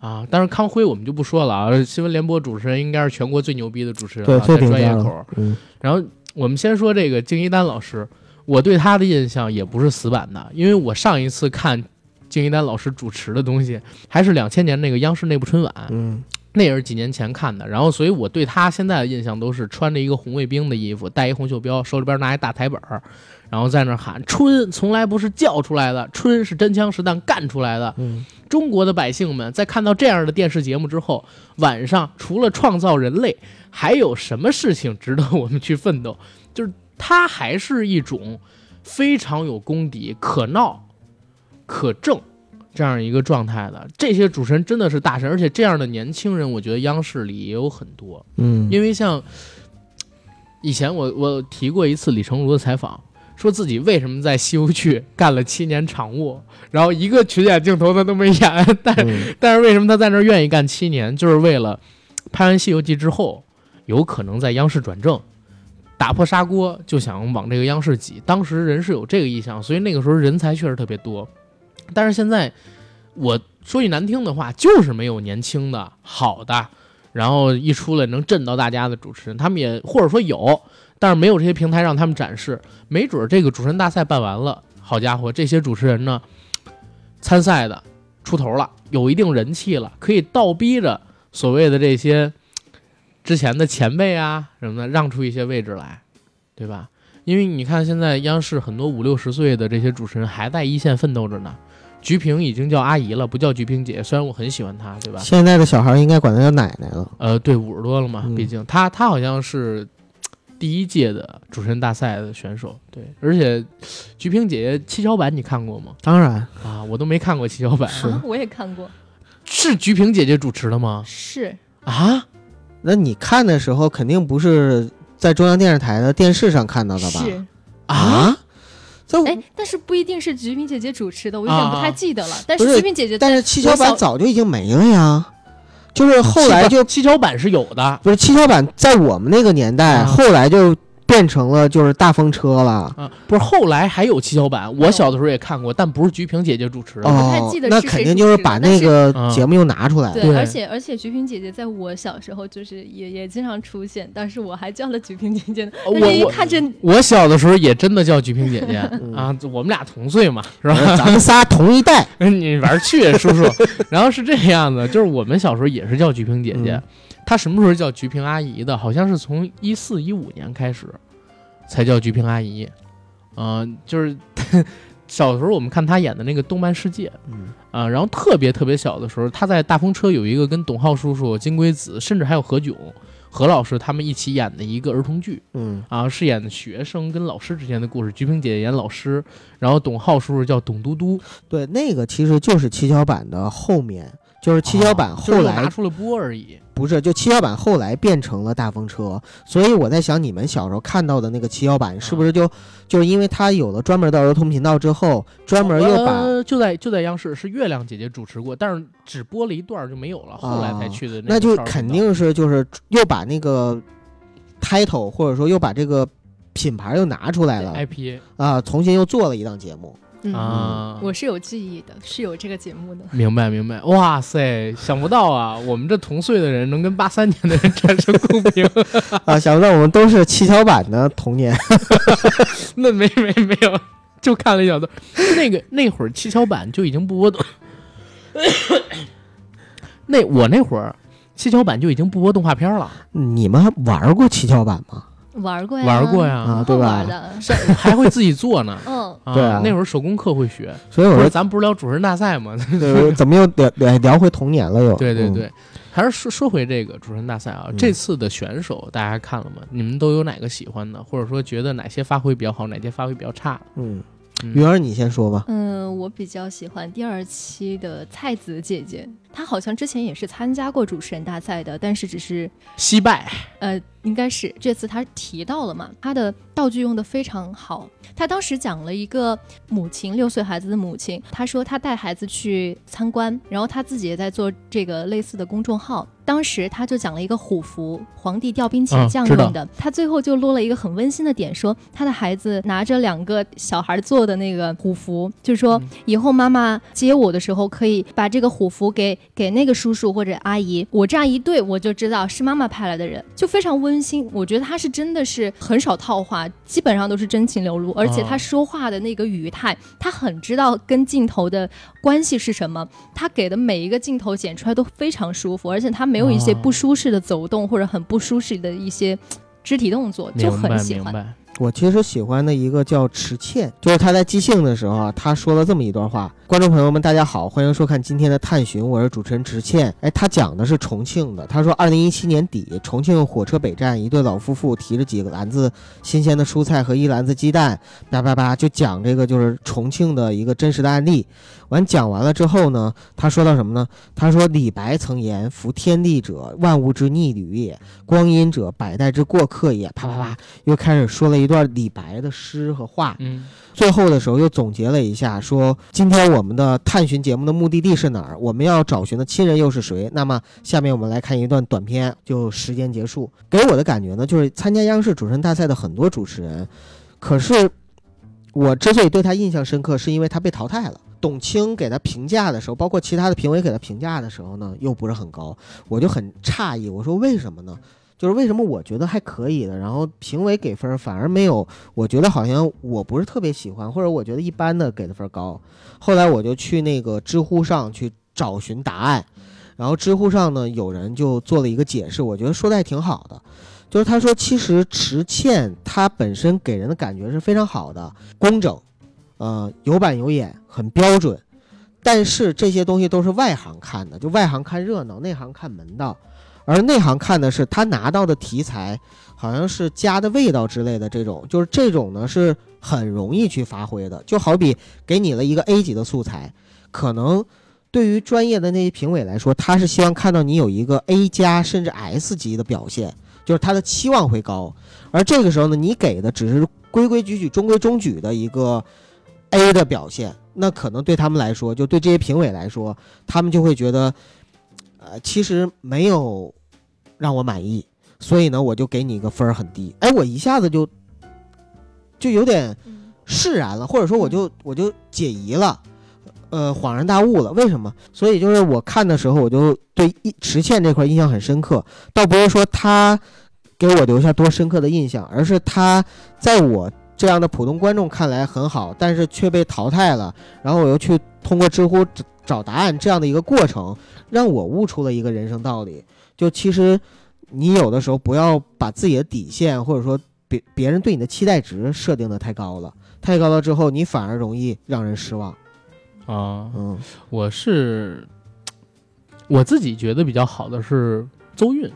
啊，但是康辉我们就不说了啊。新闻联播主持人应该是全国最牛逼的主持人，
对，
在专业口。
嗯，
然后我们先说这个敬一丹老师，我对他的印象也不是死板的，因为我上一次看敬一丹老师主持的东西，还是两千年那个央视内部春晚。
嗯。
那也是几年前看的，然后所以我对他现在的印象都是穿着一个红卫兵的衣服，戴一红袖标，手里边拿一大台本儿，然后在那喊“春从来不是叫出来的，春是真枪实弹干出来的”。
嗯，
中国的百姓们在看到这样的电视节目之后，晚上除了创造人类，还有什么事情值得我们去奋斗？就是他还是一种非常有功底、可闹、可正。这样一个状态的这些主持人真的是大神，而且这样的年轻人，我觉得央视里也有很多。
嗯，
因为像以前我我提过一次李成儒的采访，说自己为什么在西游记干了七年场务，然后一个群演镜头他都没演，但 <laughs> 但是为什么他在那儿愿意干七年，就是为了拍完《西游记》之后，有可能在央视转正，打破砂锅，就想往这个央视挤。当时人是有这个意向，所以那个时候人才确实特别多。但是现在，我说句难听的话，就是没有年轻的好的，然后一出来能震到大家的主持人，他们也或者说有，但是没有这些平台让他们展示。没准这个主持人大赛办完了，好家伙，这些主持人呢，参赛的出头了，有一定人气了，可以倒逼着所谓的这些之前的前辈啊什么的让出一些位置来，对吧？因为你看现在央视很多五六十岁的这些主持人还在一线奋斗着呢。菊萍已经叫阿姨了，不叫菊萍姐。虽然我很喜欢她，对吧？
现在的小孩应该管她叫奶奶了。
呃，对，五十多了嘛，
嗯
毕竟她她好像是第一届的主持人大赛的选手，对。而且菊萍姐姐七巧板你看过吗？
当然，
啊，我都没看过七巧板，
啊，我也看过，
是菊萍姐姐主持的吗？
是
啊，
那你看的时候肯定不是在中央电视台的电视上看到的吧？
是，
啊，这
哎，但是不一定是菊萍姐姐主持的，我有点不太记得了。但
是
是菊萍姐姐
但是七巧板早就已经没了呀，就是后来就
七巧板是有的
不是七巧板，在我们那个年代，
啊
后来就变成了就是大风车了。
啊，不是后来还有七巧板，我小的时候也看过，但不是菊萍姐姐主持的。
哦那肯定就是把那个
嗯
节目又拿出来了。
对，而且而且菊萍姐姐在我小时候就是也也经常出现，但是我还叫了菊萍姐姐呢。
我
但是一
我
看着
我小的时候也真的叫菊萍姐姐
嗯
啊，我们俩同岁嘛，是吧？
咱们仨同一代，<laughs>
你玩去，叔叔。然后是这样子，就是我们小时候也是叫菊萍姐姐
嗯，
她什么时候叫菊萍阿姨的？好像是从一四一五年开始才叫菊萍阿姨。嗯、就是 <laughs> 小时候我们看她演的那个动漫世界
嗯
啊、然后特别特别小的时候，她在大风车有一个跟董浩叔叔、金龟子，甚至还有何炅、何老师他们一起演的一个儿童剧。
嗯
啊，是演学生跟老师之间的故事。菊萍姐姐演老师，然后董浩叔叔叫董嘟嘟。
对，那个其实就是七巧板的后面，就是七巧板
啊就是
后来、
拿出了播而已。
不是，就七巧板后来变成了大风车，所以我在想，你们小时候看到的那个七巧板，是不是就、就是因为它有了专门的儿童频道之后，专门又把、
呃、就在就在央视是月亮姐姐主持过，但是只播了一段就没有了，后来才去的
那就肯定是就是又把那个 title 或者说又把这个品牌又拿出来了
IP
啊，重新又做了一档节目。
嗯，
啊。
我是有记忆的，是有这个节目的。
明白明白，哇塞，想不到啊，我们这同岁的人能跟八三年的人产生共鸣，<laughs>
啊，想不到我们都是七巧板的童年。<laughs>
那没没没有，就看了一小段。那个那会儿七巧板就已经不播动，<coughs> 那我那会儿七巧板就已经不播动画片了，
你们还玩过七巧板吗？
玩过呀，
玩过呀，
啊，对吧？
是 <laughs> 还会自己做呢。
嗯，
啊
对啊
那会儿手工课会学。
所以我说，
咱不是聊主持人大赛吗？
呃 <laughs> 怎么又聊聊聊回童年了又？嗯
对对对，还是说说回这个主持人大赛啊，
嗯
这次的选手大家看了吗？你们都有哪个喜欢的，或者说觉得哪些发挥比较好，哪些发挥比较差？
嗯，
嗯
云儿你先说吧。
嗯，我比较喜欢第二期的菜子姐姐，她好像之前也是参加过主持人大赛的，但是只是
惜败，
呃，应该是这次他提到了嘛，他的道具用的非常好。他当时讲了一个母亲六岁孩子的母亲，他说他带孩子去参观，然后他自己也在做这个类似的公众号。当时他就讲了一个虎符，皇帝调兵遣将用的。他最后就落了一个很温馨的点，说他的孩子拿着两个小孩做的那个虎符，就是说
嗯
以后妈妈接我的时候，可以把这个虎符给给那个叔叔或者阿姨，我这样一对，我就知道是妈妈派来的人，就非常温馨。我觉得他是真的是很少套话，基本上都是真情流露，而且他说话的那个语态，他很知道跟镜头的关系是什么，他给的每一个镜头剪出来都非常舒服，而且他没有一些
哦
不舒适的走动或者很不舒适的一些肢体动作，就很喜欢。
我其实喜欢的一个叫池倩，就是她在即兴的时候啊，她说了这么一段话：观众朋友们，大家好，欢迎收看今天的探寻，我是主持人池倩。哎，她讲的是重庆的，她说，二零一七年底，重庆火车北站，一对老夫妇提着几个篮子新鲜的蔬菜和一篮子鸡蛋，叭叭叭就讲这个就是重庆的一个真实的案例。完讲完了之后呢，他说到什么呢？他说李白曾言：“夫天地者，万物之逆旅也；光阴者，百代之过客也。”啪啪啪，又开始说了一段李白的诗和画。
嗯，
最后的时候又总结了一下，说今天我们的探寻节目的目的地是哪儿？我们要找寻的亲人又是谁？那么下面我们来看一段短片，就时间结束。给我的感觉呢，就是参加央视主持人大赛的很多主持人，可是我之所以对他印象深刻，是因为他被淘汰了。董卿给他评价的时候，包括其他的评委给他评价的时候呢，又不是很高，我就很诧异，我说为什么呢？就是为什么我觉得还可以的，然后评委给分反而没有，我觉得好像我不是特别喜欢，或者我觉得一般的给的分高。后来我就去那个知乎上去找寻答案，然后知乎上呢有人就做了一个解释，我觉得说的还挺好的。就是他说，其实池倩她本身给人的感觉是非常好的，工整，呃，有板有眼，很标准。但是这些东西都是外行看的，就外行看热闹，内行看门道。而内行看的是他拿到的题材，好像是家的味道之类的这种，就是这种呢是很容易去发挥的。就好比给你了一个 A 级的素材，可能对于专业的那些评委来说，他是希望看到你有一个 A 加甚至 S 级的表现，就是他的期望会高。而这个时候呢，你给的只是规规矩矩、中规中矩的一个 A 的表现，那可能对他们来说，就对这些评委来说，他们就会觉得，呃，其实没有。让我满意，所以呢，我就给你一个分儿很低。哎，我一下子就就有点释然了，或者说我就我就解疑了，呃，恍然大悟了。为什么？所以就是我看的时候，我就对一池倩这块印象很深刻。倒不是说他给我留下多深刻的印象，而是他在我这样的普通观众看来很好，但是却被淘汰了。然后我又去通过知乎找找答案这样的一个过程，让我悟出了一个人生道理。就其实，你有的时候不要把自己的底线，或者说别别人对你的期待值设定的太高了，太高了之后，你反而容易让人失望。
啊，
嗯，
我是我自己觉得比较好的是邹韵，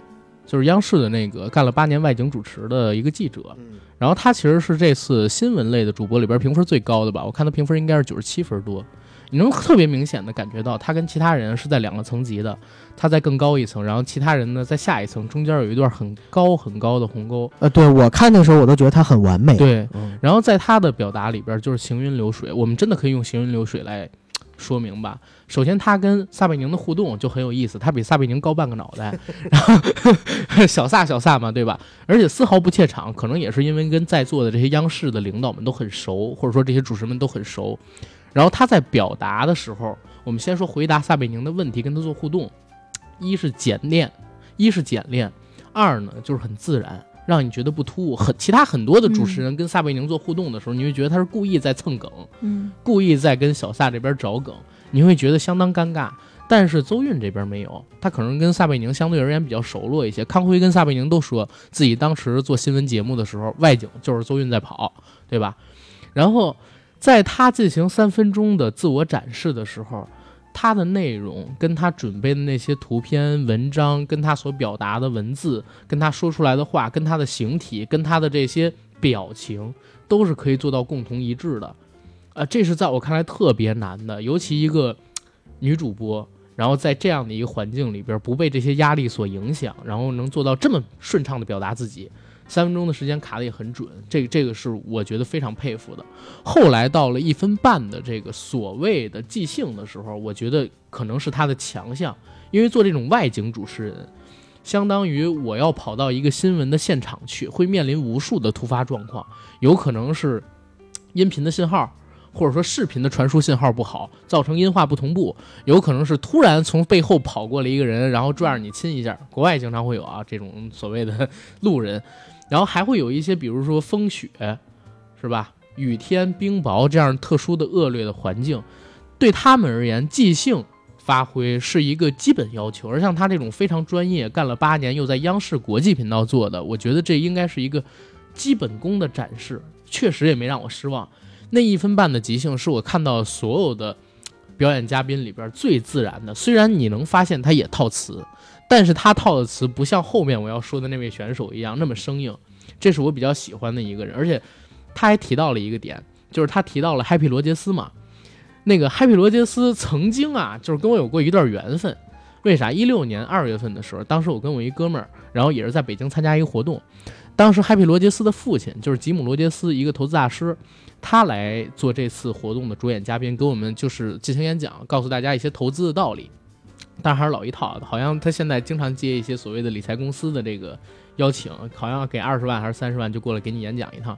就是央视的那个干了八年外景主持的一个记者，然后他其实是这次新闻类的主播里边评分最高的吧，我看他评分应该是九十七分多。你能特别明显的感觉到，他跟其他人是在两个层级的，他在更高一层，然后其他人呢在下一层，中间有一段很高很高的鸿沟。
呃，对我看的时候，我都觉得他很完美。
对，然后在他的表达里边，就是行云流水，我们真的可以用行云流水来说明吧。首先，他跟撒贝宁的互动就很有意思，他比撒贝宁高半个脑袋，<laughs> 然后小撒小撒嘛，对吧？而且丝毫不怯场，可能也是因为跟在座的这些央视的领导们都很熟，或者说这些主持人们都很熟。然后他在表达的时候，我们先说回答撒贝宁的问题，跟他做互动，一是简练，一是简练，二呢就是很自然，让你觉得不突兀。很其他很多的主持人跟撒贝宁做互动的时候，你会觉得他是故意在蹭梗，
嗯，
故意在跟小撒这边找梗，你会觉得相当尴尬。但是邹韵这边没有，他可能跟撒贝宁相对而言比较熟络一些。康辉跟撒贝宁都说自己当时做新闻节目的时候，外景就是邹韵在跑，对吧？然后。在他进行三分钟的自我展示的时候，他的内容跟他准备的那些图片、文章，跟他所表达的文字，跟他说出来的话，跟他的形体，跟他的这些表情，都是可以做到共同一致的。啊，这是在我看来特别难的，尤其一个女主播，然后在这样的一个环境里边，不被这些压力所影响，然后能做到这么顺畅的表达自己。三分钟的时间卡的也很准，这个这个是我觉得非常佩服的。后来到了一分半的这个所谓的即兴的时候，我觉得可能是他的强项，因为做这种外景主持人，相当于我要跑到一个新闻的现场去，会面临无数的突发状况，有可能是音频的信号，或者说视频的传输信号不好，造成音画不同步，有可能是突然从背后跑过来一个人，然后拽着你亲一下，国外经常会有啊这种所谓的路人。然后还会有一些，比如说风雪，是吧？雨天、冰雹这样特殊的恶劣的环境，对他们而言，即兴发挥是一个基本要求。而像他这种非常专业、干了八年又在央视国际频道做的，我觉得这应该是一个基本功的展示。确实也没让我失望。那一分半的即兴是我看到所有的表演嘉宾里边最自然的。虽然你能发现他也套词。但是他套的词不像后面我要说的那位选手一样那么生硬，这是我比较喜欢的一个人。而且他还提到了一个点，就是他提到了 Happy 罗杰斯嘛。那个 Happy 罗杰斯曾经啊，就是跟我有过一段缘分。为啥？一六年二月份的时候，当时我跟我一哥们儿，然后也是在北京参加一个活动。当时 Happy 罗杰斯的父亲就是吉姆罗杰斯，一个投资大师，他来做这次活动的主演嘉宾，给我们就是进行演讲，告诉大家一些投资的道理。但还是老一套，好像他现在经常接一些所谓的理财公司的这个邀请，好像给二十万还是三十万就过来给你演讲一趟。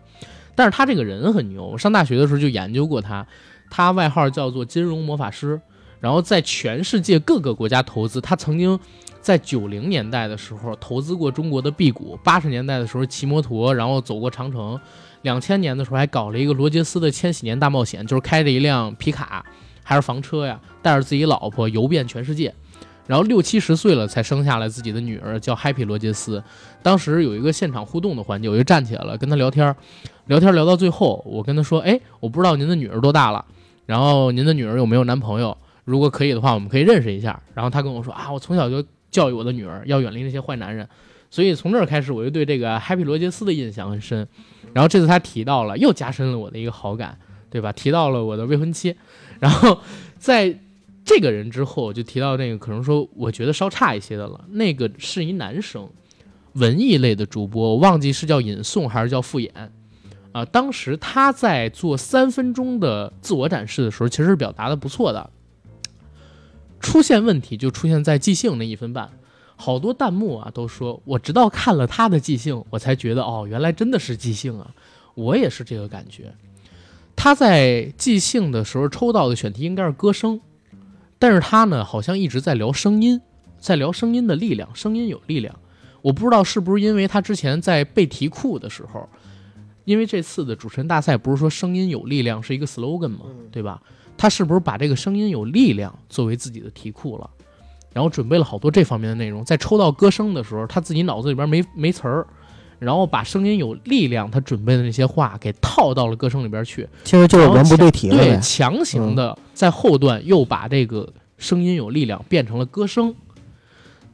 但是他这个人很牛，我上大学的时候就研究过他，他外号叫做金融魔法师，然后在全世界各个国家投资。他曾经在九零年代的时候投资过中国的 B 股，八十年代的时候骑摩托然后走过长城，两千年的时候还搞了一个罗杰斯的千禧年大冒险，就是开着一辆皮卡还是房车呀，带着自己老婆游遍全世界。然后六七十岁了才生下来自己的女儿，叫 Happy 罗杰斯。当时有一个现场互动的环节，我就站起来了跟他聊天，聊天聊到最后，我跟他说：“哎，我不知道您的女儿多大了，然后您的女儿有没有男朋友？如果可以的话，我们可以认识一下。”然后他跟我说：“啊，我从小就教育我的女儿要远离那些坏男人。”所以从这儿开始，我就对这个 Happy 罗杰斯的印象很深。然后这次他提到了，又加深了我的一个好感，对吧？提到了我的未婚妻，然后在这个人之后，就提到那个可能说我觉得稍差一些的了。那个是一男生，文艺类的主播，我忘记是叫尹颂还是叫复演啊。当时他在做三分钟的自我展示的时候，其实是表达的不错的。出现问题就出现在即兴那一分半。好多弹幕啊都说，我直到看了他的即兴，我才觉得哦，原来真的是即兴啊！我也是这个感觉。他在即兴的时候抽到的选题应该是歌声，但是他呢好像一直在聊声音，在聊声音的力量，声音有力量。我不知道是不是因为他之前在背题库的时候，因为这次的主持人大赛不是说声音有力量是一个 slogan 嘛？对吧？他是不是把这个声音有力量作为自己的题库了？然后准备了好多这方面的内容，在抽到歌声的时候，他自己脑子里边没没词儿，然后把声音有力量，他准备的那些话给套到了歌声里边去，
其实就是文不对题了
对，强行的在后段又把这个声音有力量变成了歌声。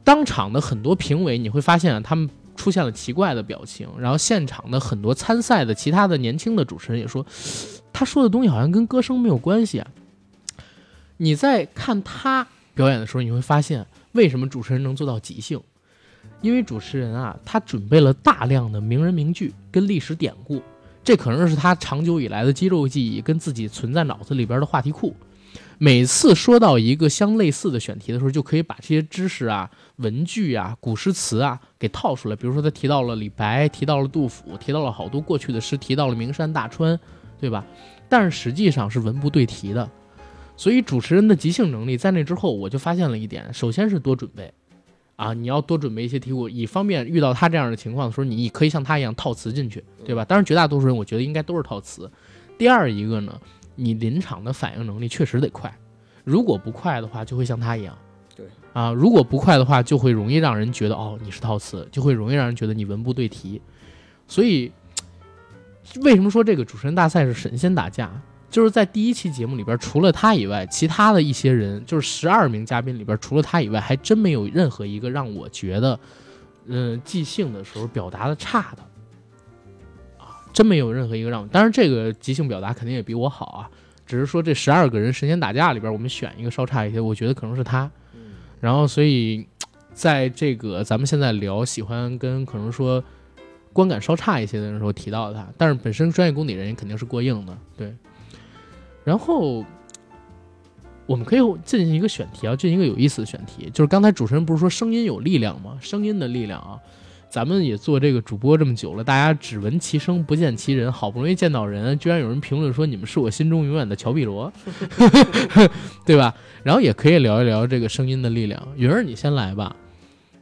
当场的很多评委你会发现，他们出现了奇怪的表情，然后现场的很多参赛的其他的年轻的主持人也说，他说的东西好像跟歌声没有关系啊。你在看他。表演的时候，你会发现为什么主持人能做到即兴？因为主持人啊，他准备了大量的名人名句跟历史典故，这可能是他长久以来的肌肉记忆跟自己存在脑子里边的话题库。每次说到一个相类似的选题的时候，就可以把这些知识啊、文句啊、古诗词啊给套出来。比如说，他提到了李白，提到了杜甫，提到了好多过去的诗，提到了名山大川，对吧？但是实际上是文不对题的。所以主持人的即兴能力，在那之后我就发现了一点，首先是多准备，啊，你要多准备一些题库，以方便遇到他这样的情况的时候，你可以像他一样套词进去，对吧？当然，绝大多数人我觉得应该都是套词。第二一个呢，你临场的反应能力确实得快，如果不快的话，就会像他一样，
对，
啊，如果不快的话，就会容易让人觉得哦你是套词，就会容易让人觉得你文不对题。所以，<tsk> 为什么说这个主持人大赛是神仙打架？就是在第一期节目里边，除了他以外，其他的一些人，就是十二名嘉宾里边，除了他以外，还真没有任何一个让我觉得，嗯，即兴的时候表达的差的，啊，真没有任何一个让我。当然，这个即兴表达肯定也比我好啊，只是说这十二个人神仙打架里边，我们选一个稍差一些，我觉得可能是他。然后，所以在这个咱们现在聊喜欢跟可能说观感稍差一些的人时候提到他，但是本身专业功底人肯定是过硬的，对。然后，我们可以进行一个选题啊，进行一个有意思的选题。就是刚才主持人不是说声音有力量吗？声音的力量啊，咱们也做这个主播这么久了，大家只闻其声不见其人，好不容易见到人，居然有人评论说你们是我心中永远的乔碧罗，<laughs> 对吧？然后也可以聊一聊这个声音的力量。云儿，你先来吧。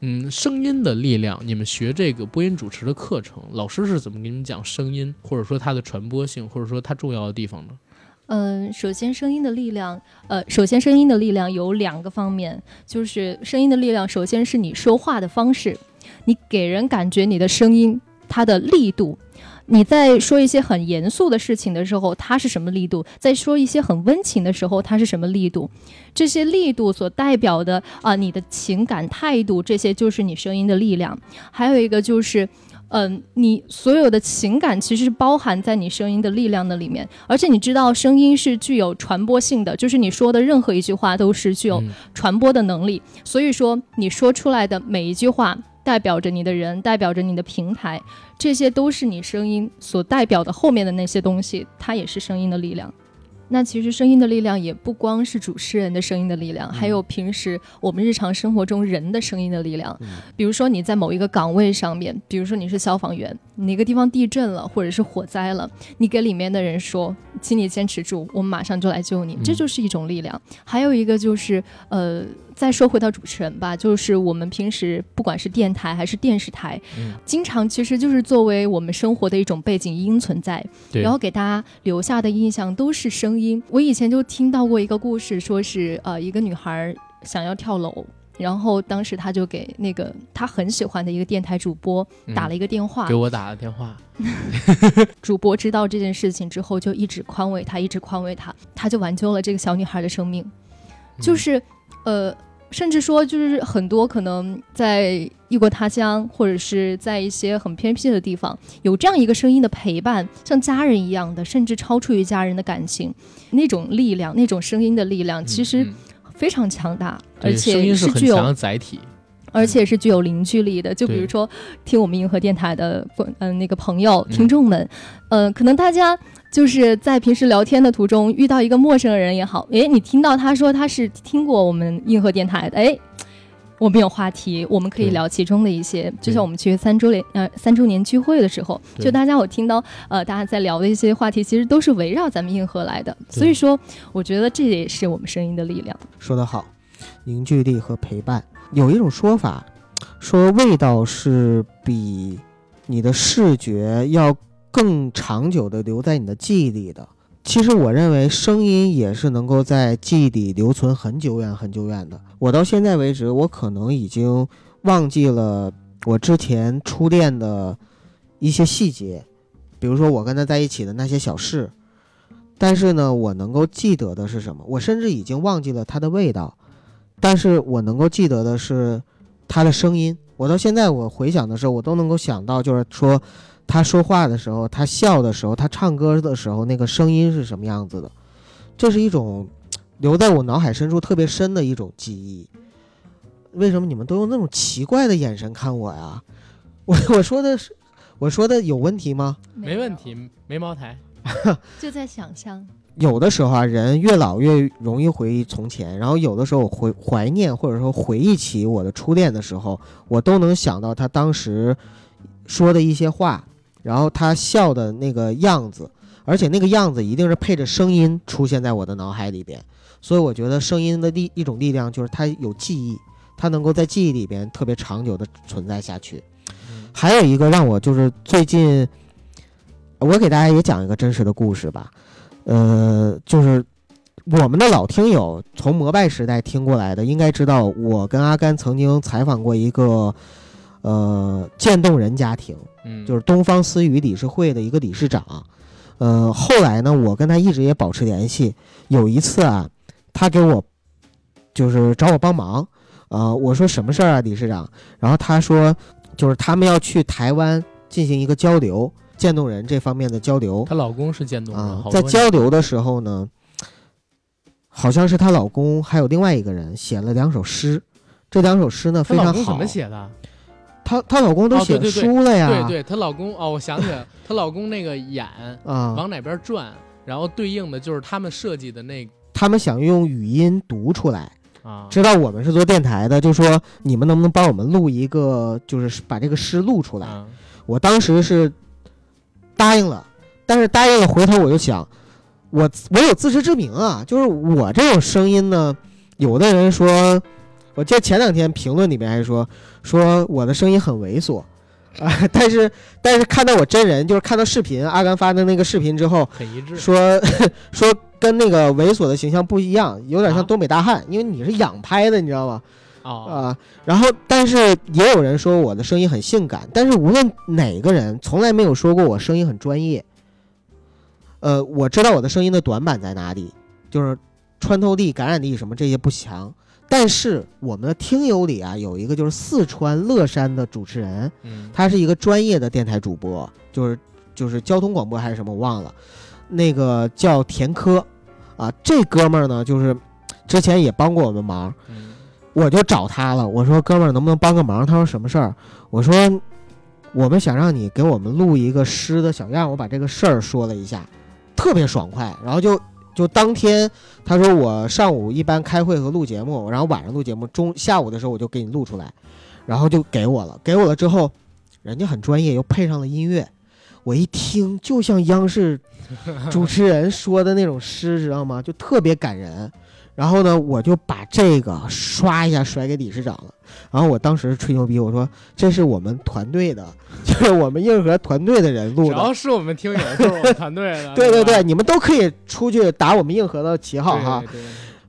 嗯，声音的力量，你们学这个播音主持的课程，老师是怎么给你们讲声音，或者说它的传播性，或者说它重要的地方呢？
嗯，首先声音的力量，呃，首先声音的力量有两个方面，就是声音的力量，首先是你说话的方式，你给人感觉你的声音它的力度，你在说一些很严肃的事情的时候，它是什么力度？在说一些很温情的时候，它是什么力度？这些力度所代表的啊，你的情感态度，这些就是你声音的力量。还有一个就是。嗯，你所有的情感其实是包含在你声音的力量的里面，而且你知道声音是具有传播性的，就是你说的任何一句话都是具有传播的能力。所以说，你说出来的每一句话代表着你的人，代表着你的平台，这些都是你声音所代表的后面的那些东西，它也是声音的力量。那其实声音的力量也不光是主持人的声音的力量，还有平时我们日常生活中人的声音的力量。比如说你在某一个岗位上面，比如说你是消防员，哪个地方地震了或者是火灾了，你给里面的人说，请你坚持住，我们马上就来救你，这就是一种力量。还有一个就是呃。再说回到主持人吧，就是我们平时不管是电台还是电视台，经常其实就是作为我们生活的一种背景音存在，然后给大家留下的印象都是声音。我以前就听到过一个故事，说是呃一个女孩想要跳楼。然后当时他就给那个他很喜欢的一个电台主播打了一个电话，
给我打了电话。<laughs>
主播知道这件事情之后，就一直宽慰他，一直宽慰他，他就挽救了这个小女孩的生命。就是，呃，甚至说，就是很多可能在异国他乡，或者是在一些很偏僻的地方，有这样一个声音的陪伴，像家人一样的，甚至超出于家人的感情，那种力量，那种声音的力量，其实。非常强大，而且
是
具有
载体，
而且是具有凝聚力的。就比如说，听我们银河电台的嗯那个朋友听众们，呃，可能大家就是在平时聊天的途中遇到一个陌生人也好，诶，你听到他说他是听过我们硬核电台的，诶。我们有话题，我们可以聊其中的一些，就像我们去三周年呃三周年聚会的时候，就大家我听到呃大家在聊的一些话题，其实都是围绕咱们硬核来的。所以说，我觉得这也是我们声音的力量。
说得好，凝聚力和陪伴。有一种说法，说味道是比你的视觉要更长久的留在你的记忆里的。其实我认为声音也是能够在记忆里留存很久远很久远的。我到现在为止，我可能已经忘记了我之前初恋的一些细节，比如说我跟他在一起的那些小事。但是呢，我能够记得的是什么？我甚至已经忘记了他的味道，但是我能够记得的是他的声音。我到现在我回想的时候，我都能够想到，就是说。他说话的时候，他笑的时候，他唱歌的时候，那个声音是什么样子的？这是一种留在我脑海深处特别深的一种记忆。为什么你们都用那种奇怪的眼神看我呀？<laughs> 我我说的是，我说的有问题吗？
没问题，没茅台，<laughs>
就在想象。
有的时候啊，人越老越容易回忆从前，然后有的时候回怀念或者说回忆起我的初恋的时候，我都能想到他当时说的一些话。然后他笑的那个样子，而且那个样子一定是配着声音出现在我的脑海里边，所以我觉得声音的力一种力量就是它有记忆，它能够在记忆里边特别长久的存在下去。还有一个让我就是最近，我给大家也讲一个真实的故事吧，呃，就是我们的老听友从摩拜时代听过来的，应该知道我跟阿甘曾经采访过一个。呃，渐冻人家庭，
嗯，
就是东方思雨理事会的一个理事长，呃，后来呢，我跟他一直也保持联系。有一次啊，他给我就是找我帮忙，呃，我说什么事儿啊，理事长？然后他说，就是他们要去台湾进行一个交流，渐冻人这方面的交流。
她老公是渐冻人，
在交流的时候呢，好像是她老公还有另外一个人写了两首诗，这两首诗呢非常好。
怎么写的？
她她老公都写书了呀，
对对，她老公哦，我想起来，她老公那个眼啊往哪边转，然后对应的就是他们设计的那，
他们想用语音读出来
啊，
知道我们是做电台的，就说你们能不能帮我们录一个，就是把这个诗录出来。我当时是答应了，但是答应了，回头我就想，我我有自知之明啊，就是我这种声音呢，有的人说。我记得前两天评论里面还说说我的声音很猥琐，啊，但是但是看到我真人，就是看到视频阿甘发的那个视频之后，
很一致，
说 <laughs> 说跟那个猥琐的形象不一样，有点像东北大汉，因为你是仰拍的，你知道吗？啊，然后但是也有人说我的声音很性感，但是无论哪个人从来没有说过我声音很专业。呃，我知道我的声音的短板在哪里，就是穿透力、感染力什么这些不强。但是我们的听友里啊，有一个就是四川乐山的主持人，
嗯，
他是一个专业的电台主播，就是就是交通广播还是什么我忘了，那个叫田科，啊，这哥们儿呢就是之前也帮过我们忙，我就找他了，我说哥们儿能不能帮个忙？他说什么事儿？我说我们想让你给我们录一个诗的小样，我把这个事儿说了一下，特别爽快，然后就。就当天，他说我上午一般开会和录节目，然后晚上录节目，中下午的时候我就给你录出来，然后就给我了。给我了之后，人家很专业，又配上了音乐，我一听就像央视主持人说的那种诗，知道吗？就特别感人。然后呢，我就把这个刷一下甩给理事长了。然后我当时吹牛逼，我说这是我们团队的，<laughs> 就是我们硬核团队的人录的。只
要是我们听友，就是我们团队的。
对对对，你们都可以出去打我们硬核的旗号哈。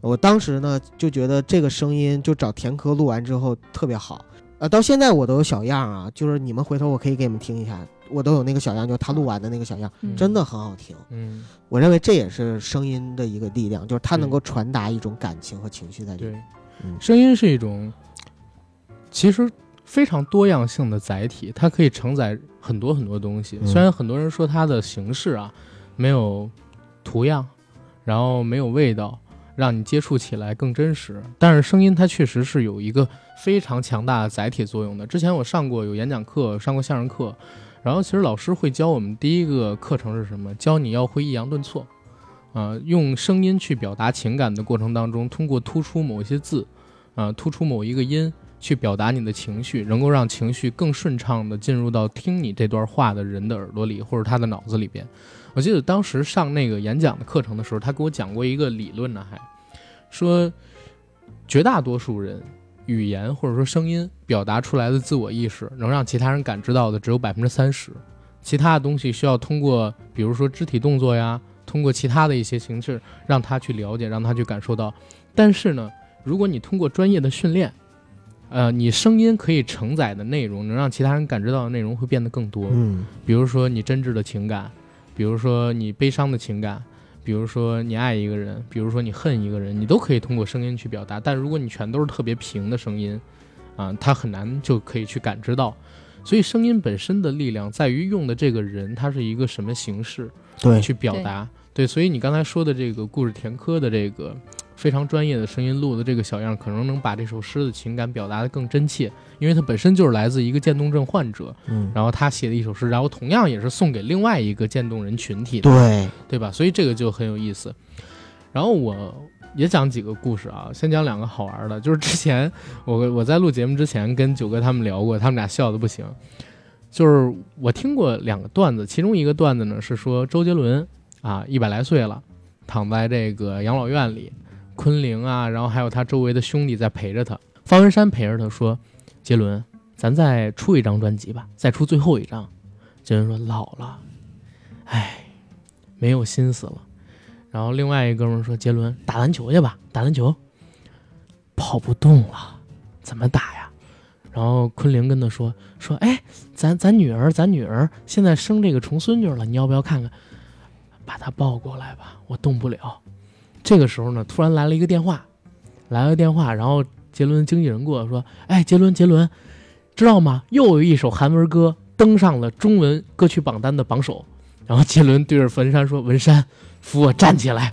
我当时呢就觉得这个声音就找田科录完之后特别好，呃，到现在我都有小样啊，就是你们回头我可以给你们听一下，我都有那个小样，就是他录完的那个小样，
嗯
真的很好听。
嗯，
我认为这也是声音的一个力量，就是它能够传达一种感情和情绪在里
对
面。，嗯
声音是一种其实非常多样性的载体，它可以承载很多很多东西。
嗯
虽然很多人说它的形式啊没有图样，然后没有味道，让你接触起来更真实，但是声音它确实是有一个非常强大的载体作用的。之前我上过有演讲课，上过相声课，然后其实老师会教我们第一个课程是什么？教你要会抑扬顿挫。啊、用声音去表达情感的过程当中，通过突出某些字，啊、突出某一个音，去表达你的情绪，能够让情绪更顺畅地进入到听你这段话的人的耳朵里或者他的脑子里边。我记得当时上那个演讲的课程的时候，他给我讲过一个理论呢，还说绝大多数人语言或者说声音表达出来的自我意识，能让其他人感知到的只有百分之三十，其他的东西需要通过比如说肢体动作呀，通过其他的一些形式让他去了解，让他去感受到。但是呢，如果你通过专业的训练，呃，你声音可以承载的内容，能让其他人感知到的内容会变得更多。
嗯
比如说你真挚的情感，比如说你悲伤的情感，比如说你爱一个人，比如说你恨一个人，你都可以通过声音去表达。但如果你全都是特别平的声音，啊，他很难就可以去感知到。所以声音本身的力量在于用的这个人他是一个什么形式
对，
去表达。对，所以你刚才说的这个故事田科的这个非常专业的声音录的这个小样，可能能把这首诗的情感表达得更真切，因为它本身就是来自一个渐冻症患者，
嗯，
然后他写的一首诗，然后同样也是送给另外一个渐冻人群体的，
对，
对吧？所以这个就很有意思。然后我也讲几个故事啊，先讲两个好玩的，就是之前我我在录节目之前跟九哥他们聊过，他们俩笑的不行。就是我听过两个段子，其中一个段子呢是说周杰伦啊一百来岁了，躺在这个养老院里，昆凌啊，然后还有他周围的兄弟在陪着他，方文山陪着他说：“杰伦，咱再出一张专辑吧，再出最后一张。”杰伦说：“老了，唉，没有心思了。”然后另外一哥们说：“杰伦，打篮球去吧，打篮球。”跑不动了，怎么打呀？然后昆凌跟他说：“说，哎，咱咱女儿，咱女儿现在生这个重孙女了，你要不要看看？把她抱过来吧，我动不了。”这个时候呢，突然来了一个电话，来了个电话，然后杰伦经纪人过来说：“哎，杰伦，杰伦，知道吗？又有一首韩文歌登上了中文歌曲榜单的榜首。”然后杰伦对着文山说：“文山，扶我站起来，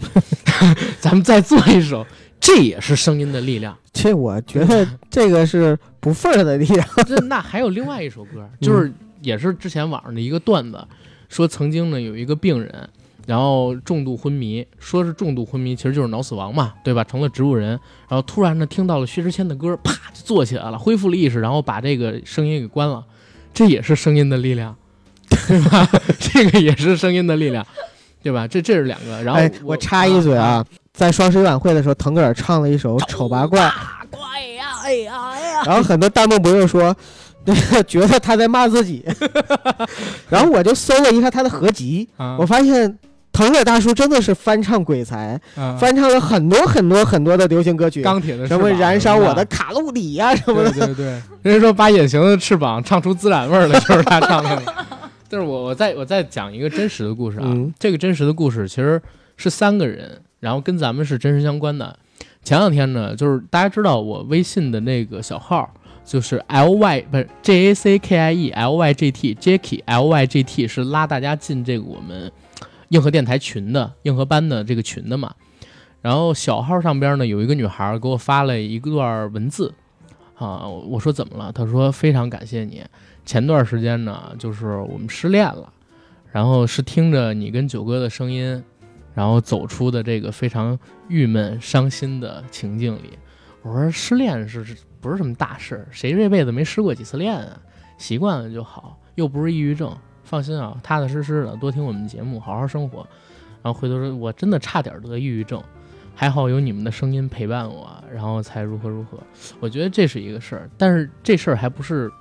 <laughs> 咱们再做一首。<laughs> ”这也是声音的力量。
这我觉得这个是不份儿的力量。<laughs>
这那还有另外一首歌，就是也是之前网上的一个段子，说曾经呢有一个病人，然后重度昏迷，说是重度昏迷，其实就是脑死亡嘛，对吧？成了植物人，然后突然呢听到了薛之谦的歌，啪就坐起来了，恢复了意识，然后把这个声音给关了，这也是声音的力量，<laughs> 对吧？这个也是声音的力量，对吧？这这是两个。然后
哎，我插一嘴啊，在双十一晚会的时候，腾格尔唱了一首《丑八怪》，
怪呀，哎呀哎呀，
然后很多弹幕朋友说，那 <laughs> 个觉得他在骂自己，<laughs> 然后我就搜了一下他的合集，
啊
我发现腾格尔大叔真的是翻唱鬼才，
啊
翻唱了很多很多很多的流行歌曲，
钢铁的
什么燃烧我的卡路里呀、什么的。
对对对，人家说把隐形的翅膀唱出孜然味儿了，就是他唱的。<laughs> 就是我我再我再讲一个真实的故事啊，
嗯
这个真实的故事其实是三个人，然后跟咱们是真实相关的。前两天呢，就是大家知道我微信的那个小号，就是 L Y 不是 J A C K I E L Y G T Jacky L Y G T 是拉大家进这个我们硬核电台群的硬核班的这个群的嘛。然后小号上边呢有一个女孩给我发了一段文字，啊，我说怎么了？她说非常感谢你，前段时间呢就是我们失恋了，然后是听着你跟九哥的声音，然后走出的这个非常郁闷伤心的情境里。我说失恋是不是什么大事？谁这辈子没失过几次恋啊？习惯了就好，又不是抑郁症。放心啊，踏踏实实的多听我们节目，好好生活。然后回头说，我真的差点得抑郁症，还好有你们的声音陪伴我，然后才如何如何。我觉得这是一个事儿，但是这事儿还不是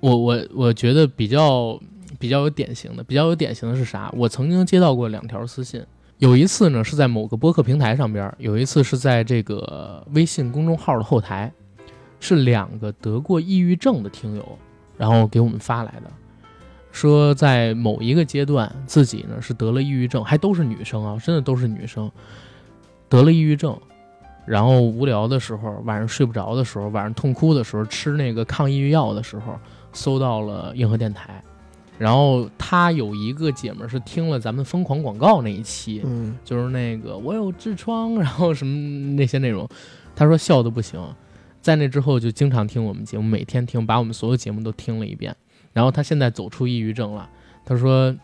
我我我觉得比较比较有典型的，比较有典型的是啥？我曾经接到过两条私信，有一次呢是在某个播客平台上边，有一次是在这个微信公众号的后台，是两个得过抑郁症的听友，然后给我们发来的，说在某一个阶段自己呢是得了抑郁症，还都是女生啊，真的都是女生，得了抑郁症。然后无聊的时候，晚上睡不着的时候，晚上痛哭的时候，吃那个抗抑郁药的时候，搜到了硬核电台。然后他有一个姐们是听了咱们疯狂广告那一期，
嗯，
就是那个我有痔疮，<laughs> 然后什么那些内容，她说笑的不行。在那之后就经常听我们节目，每天听，把我们所有节目都听了一遍。然后他现在走出抑郁症了，他说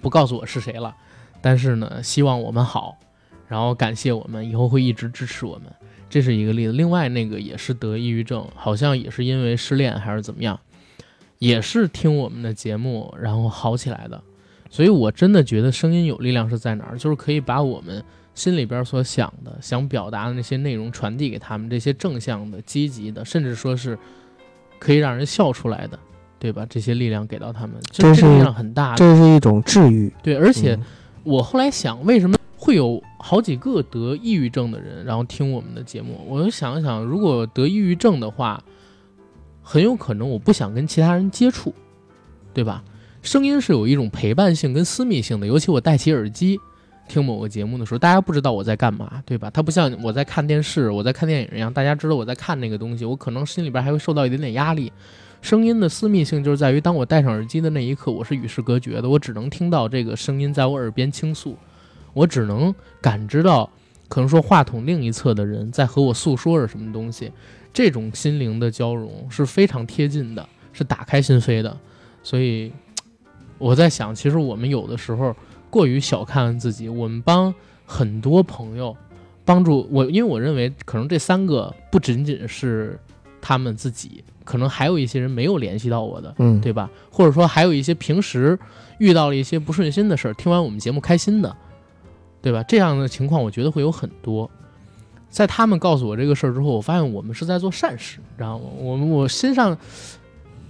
不告诉我是谁了，但是呢，希望我们好。然后感谢我们，以后会一直支持我们，这是一个例子。另外那个也是得抑郁症，好像也是因为失恋还是怎么样，也是听我们的节目然后好起来的。所以我真的觉得声音有力量是在哪儿，就是可以把我们心里边所想的、想表达的那些内容传递给他们，这些正向的、积极的，甚至说是可以让人笑出来的，对吧？这些力量给到他们，
这是
力量很大的。
这是一种治愈。
对，而且
嗯
我后来想，为什么？会有好几个得抑郁症的人，然后听我们的节目。我就想一想，如果得抑郁症的话，很有可能我不想跟其他人接触，对吧？声音是有一种陪伴性跟私密性的，尤其我戴起耳机听某个节目的时候，大家不知道我在干嘛，对吧？它不像我在看电视、我在看电影一样，大家知道我在看那个东西，我可能心里边还会受到一点点压力。声音的私密性就是在于，当我戴上耳机的那一刻，我是与世隔绝的，我只能听到这个声音在我耳边倾诉。我只能感知到，可能说话筒另一侧的人在和我诉说着什么东西，这种心灵的交融是非常贴近的，是打开心扉的。所以 <tsk> 我在想，其实我们有的时候过于小看自己。我们帮很多朋友帮助我，因为我认为可能这三个不仅仅是他们自己，可能还有一些人没有联系到我的，
嗯，
对吧？或者说还有一些平时遇到了一些不顺心的事儿，听完我们节目开心的。对吧？这样的情况我觉得会有很多。在他们告诉我这个事儿之后，我发现我们是在做善事，知道吗？我们我身上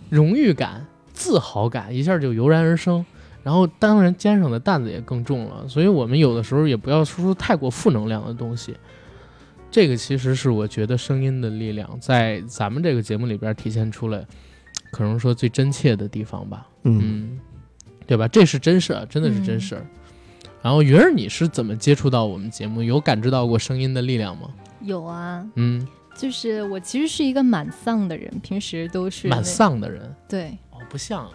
荣誉感、自豪感一下就油然而生，然后当然肩上的担子也更重了。所以我们有的时候也不要说出太过负能量的东西。这个其实是我觉得声音的力量在咱们这个节目里边体现出来，可能说最真切的地方吧。
嗯，
嗯，对吧？这是真事儿，真的是真事儿。然后云儿，你是怎么接触到我们节目？有感知到过声音的力量吗？
有啊，
嗯，
就是我其实是一个蛮丧的人，平时都是
蛮，丧的人
对
哦，不像啊。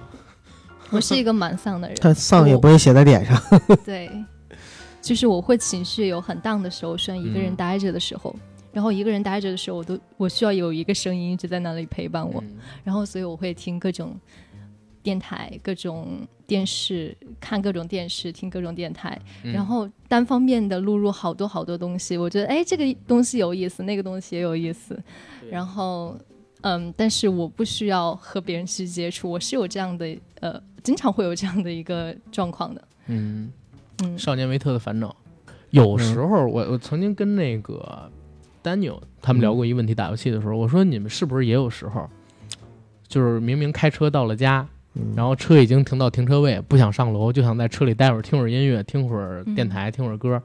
<laughs>
我是一个蛮丧的人，
他丧也不会写在脸上。<laughs>
对，就是我会情绪有很荡的时候，选一个人
嗯。
待着的时候，然后一个人待着的时候，我都我需要有一个声音一直在那里陪伴我，
嗯。
然后所以我会听各种电台、各种电视，看各种电视，听各种电台，
嗯。
然后单方面的录入好多好多东西，我觉得哎这个东西有意思，那个东西也有意思，然后嗯，但是我不需要和别人去接触，我是有这样的呃，经常会有这样的一个状况的，
嗯，
嗯。
少年维特的烦恼。有时候我我曾经跟那个 Daniel 他们聊过一个问题，打游戏的时候，我说你们是不是也有时候，就是明明开车到了家，
嗯。
然后车已经停到停车位，不想上楼，就想在车里待会儿，听会儿音乐，听会儿电台，听会儿歌。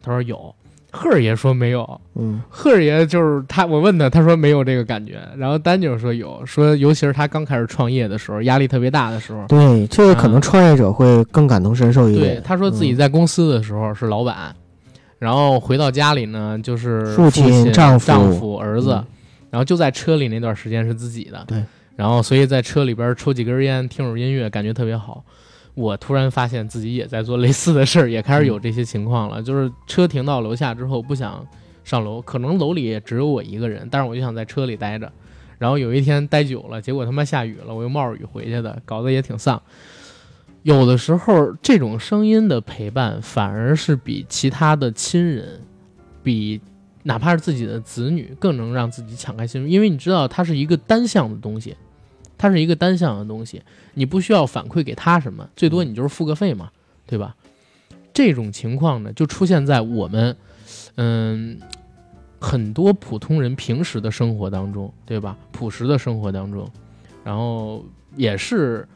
他说有，赫尔爷说没有，
嗯
赫尔爷就是他，我问他，他说没有这个感觉。然后丹尼尔说有，说尤其是他刚开始创业的时候，压力特别大的时候，
对，这个可能创业者会更感同身受一点对。，
他说自己在公司的时候是老板，然后回到家里呢就是
父
亲、
亲
丈
丈夫
儿子，
嗯
然后就在车里那段时间是自己的。
对，
然后所以在车里边抽几根烟，听会儿音乐，感觉特别好。我突然发现自己也在做类似的事儿，也开始有这些情况了。<laughs> 就是车停到楼下之后，不想上楼，可能楼里也只有我一个人，但是我就想在车里待着。然后有一天待久了，结果他妈下雨了，我又冒着雨回去的，搞得也挺丧。有的时候，这种声音的陪伴，反而是比其他的亲人，比哪怕是自己的子女，更能让自己敞开心扉，因为你知道它是一个单向的东西，它是一个单向的东西，你不需要反馈给他什么，最多你就是付个费嘛，对吧？这种情况呢，就出现在我们，嗯，很多普通人平时的生活当中，对吧？朴实的生活当中，然后也是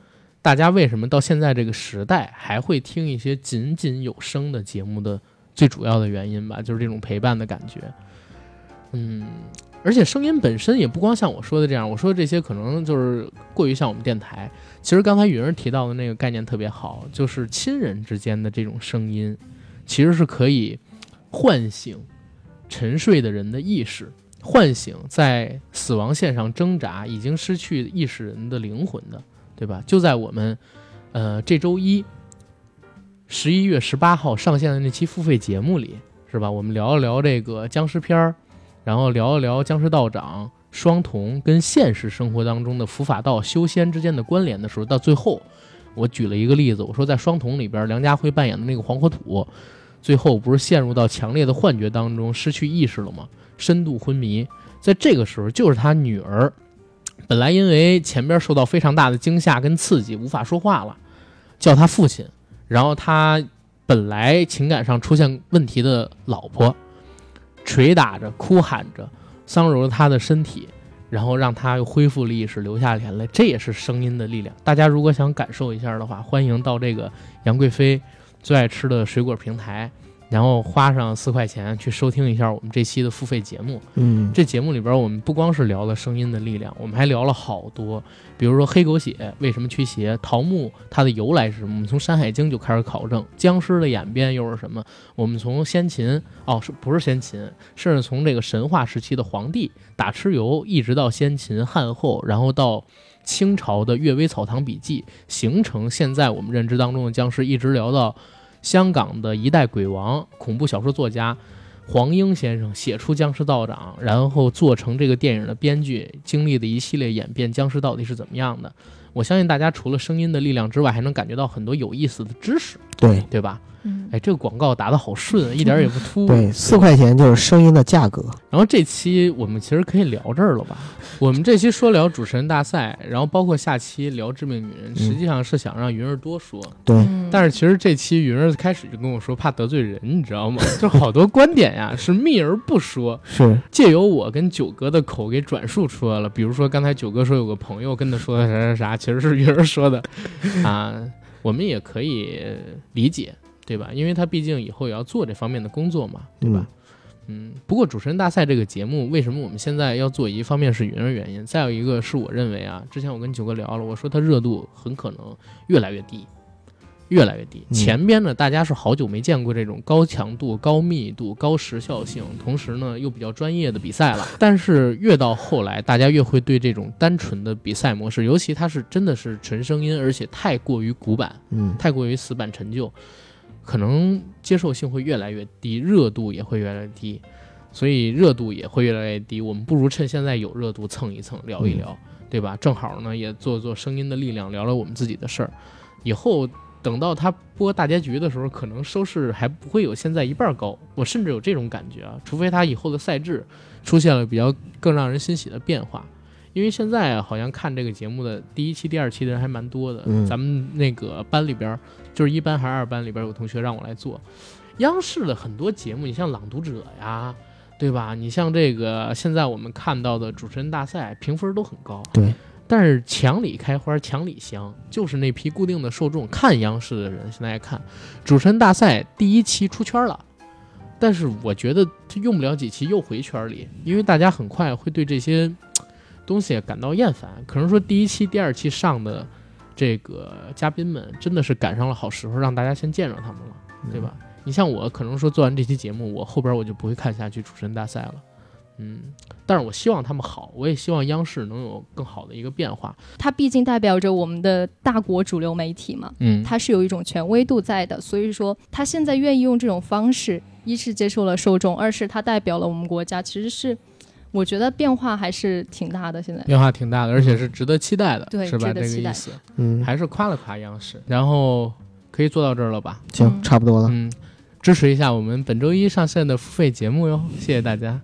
大家为什么到现在这个时代还会听一些仅仅有声的节目的最主要的原因吧，就是这种陪伴的感觉。嗯，而且声音本身也不光像我说的这样，我说的这些可能就是过于像我们电台。其实刚才雨儿提到的那个概念特别好，就是亲人之间的这种声音，其实是可以唤醒沉睡的人的意识，唤醒在死亡线上挣扎、已经失去意识人的灵魂的。对吧？就在我们，呃，这周一，十一月十八号上线的那期付费节目里，是吧？我们聊一聊这个僵尸片儿，然后聊一聊僵尸道长双瞳跟现实生活当中的伏法道修仙之间的关联的时候，到最后，我举了一个例子，我说在双瞳里边，梁家辉扮演的那个黄河土，最后不是陷入到强烈的幻觉当中，失去意识了吗？深度昏迷，在这个时候，就是他女儿。本来因为前边受到非常大的惊吓跟刺激，无法说话了，叫他父亲。然后他本来情感上出现问题的老婆，捶打着、哭喊着，桑揉着他的身体，然后让他又恢复了意识，流下眼泪。这也是声音的力量。大家如果想感受一下的话，欢迎到这个杨贵妃最爱吃的水果平台。然后花上四块钱去收听一下我们这期的付费节目。
嗯，
这节目里边我们不光是聊了声音的力量，我们还聊了好多，比如说黑狗血为什么驱邪，桃木它的由来是什么？我们从《山海经》就开始考证，僵尸的演变又是什么？我们从先秦哦，是不是先秦？甚至从这个神话时期的皇帝打蚩尤，一直到先秦汉后，然后到清朝的《阅微草堂笔记》，形成现在我们认知当中的僵尸，一直聊到。香港的一代鬼王，恐怖小说作家黄英先生写出《僵尸道长》，然后做成这个电影的编剧，经历的一系列演变，僵尸到底是怎么样的？我相信大家除了声音的力量之外，还能感觉到很多有意思的知识，
对
对吧？
嗯，
哎，这个广告打得好顺，一点也不突兀。
对，四块钱就是声音的价格。
然后这期我们其实可以聊这儿了吧？我们这期说聊主持人大赛，然后包括下期聊致命女人，实际上是想让云儿多说。
对，
但是其实这期云儿开始就跟我说，怕得罪人，你知道吗？<laughs> 就好多观点呀是秘而不说，
是
借由我跟九哥的口给转述出来了。比如说刚才九哥说有个朋友跟他说的啥啥啥，其实是云儿说的 <laughs> 啊，我们也可以理解。对吧？因为他毕竟以后也要做这方面的工作嘛，对吧？嗯。不过主持人大赛这个节目，为什么我们现在要做？一方面是云儿原因，再有一个是我认为啊，之前我跟九哥聊了，我说它热度很可能越来越低，越来越低。前边呢，大家是好久没见过这种高强度、高密度、高时效性，同时呢又比较专业的比赛了。但是越到后来，大家越会对这种单纯的比赛模式，尤其它是真的是纯声音，而且太过于古板，
嗯，
太过于死板陈旧。可能接受性会越来越低，热度也会越来越低，所以热度也会越来越低。我们不如趁现在有热度蹭一蹭，聊一聊，对吧？正好呢，也做做声音的力量，聊聊我们自己的事儿。以后等到他播大结局的时候，可能收视还不会有现在一半高。我甚至有这种感觉啊，除非他以后的赛制出现了比较更让人欣喜的变化。因为现在好像看这个节目的第一期、第二期的人还蛮多的。咱们那个班里边，就是一班还是二班里边有同学让我来做央视的很多节目，你像《朗读者》呀，对吧？你像这个现在我们看到的主持人大赛，评分都很高。
对。
但是墙里开花墙里香，就是那批固定的受众看央视的人，现在看主持人大赛第一期出圈了，但是我觉得他用不了几期又回圈里，因为大家很快会对这些。东西感到厌烦，可能说第一期、第二期上的这个嘉宾们真的是赶上了好时候，让大家先见着他们了，对吧？你像我，可能说做完这期节目，我后边我就不会看下去主持人大赛了，嗯。但是我希望他们好，我也希望央视能有更好的一个变化。
它毕竟代表着我们的大国主流媒体嘛，
嗯，
它是有一种权威度在的，所以说他现在愿意用这种方式，一是接受了受众，二是它代表了我们国家，其实是。我觉得变化还是挺大的，现在
变化挺大的，而且是值得期待的，
对，
是吧？这个意思，嗯，还是夸了夸央视，然后可以做到这儿了吧？
行，差不多了，
嗯，支持一下我们本周一上线的付费节目哟，谢谢大家。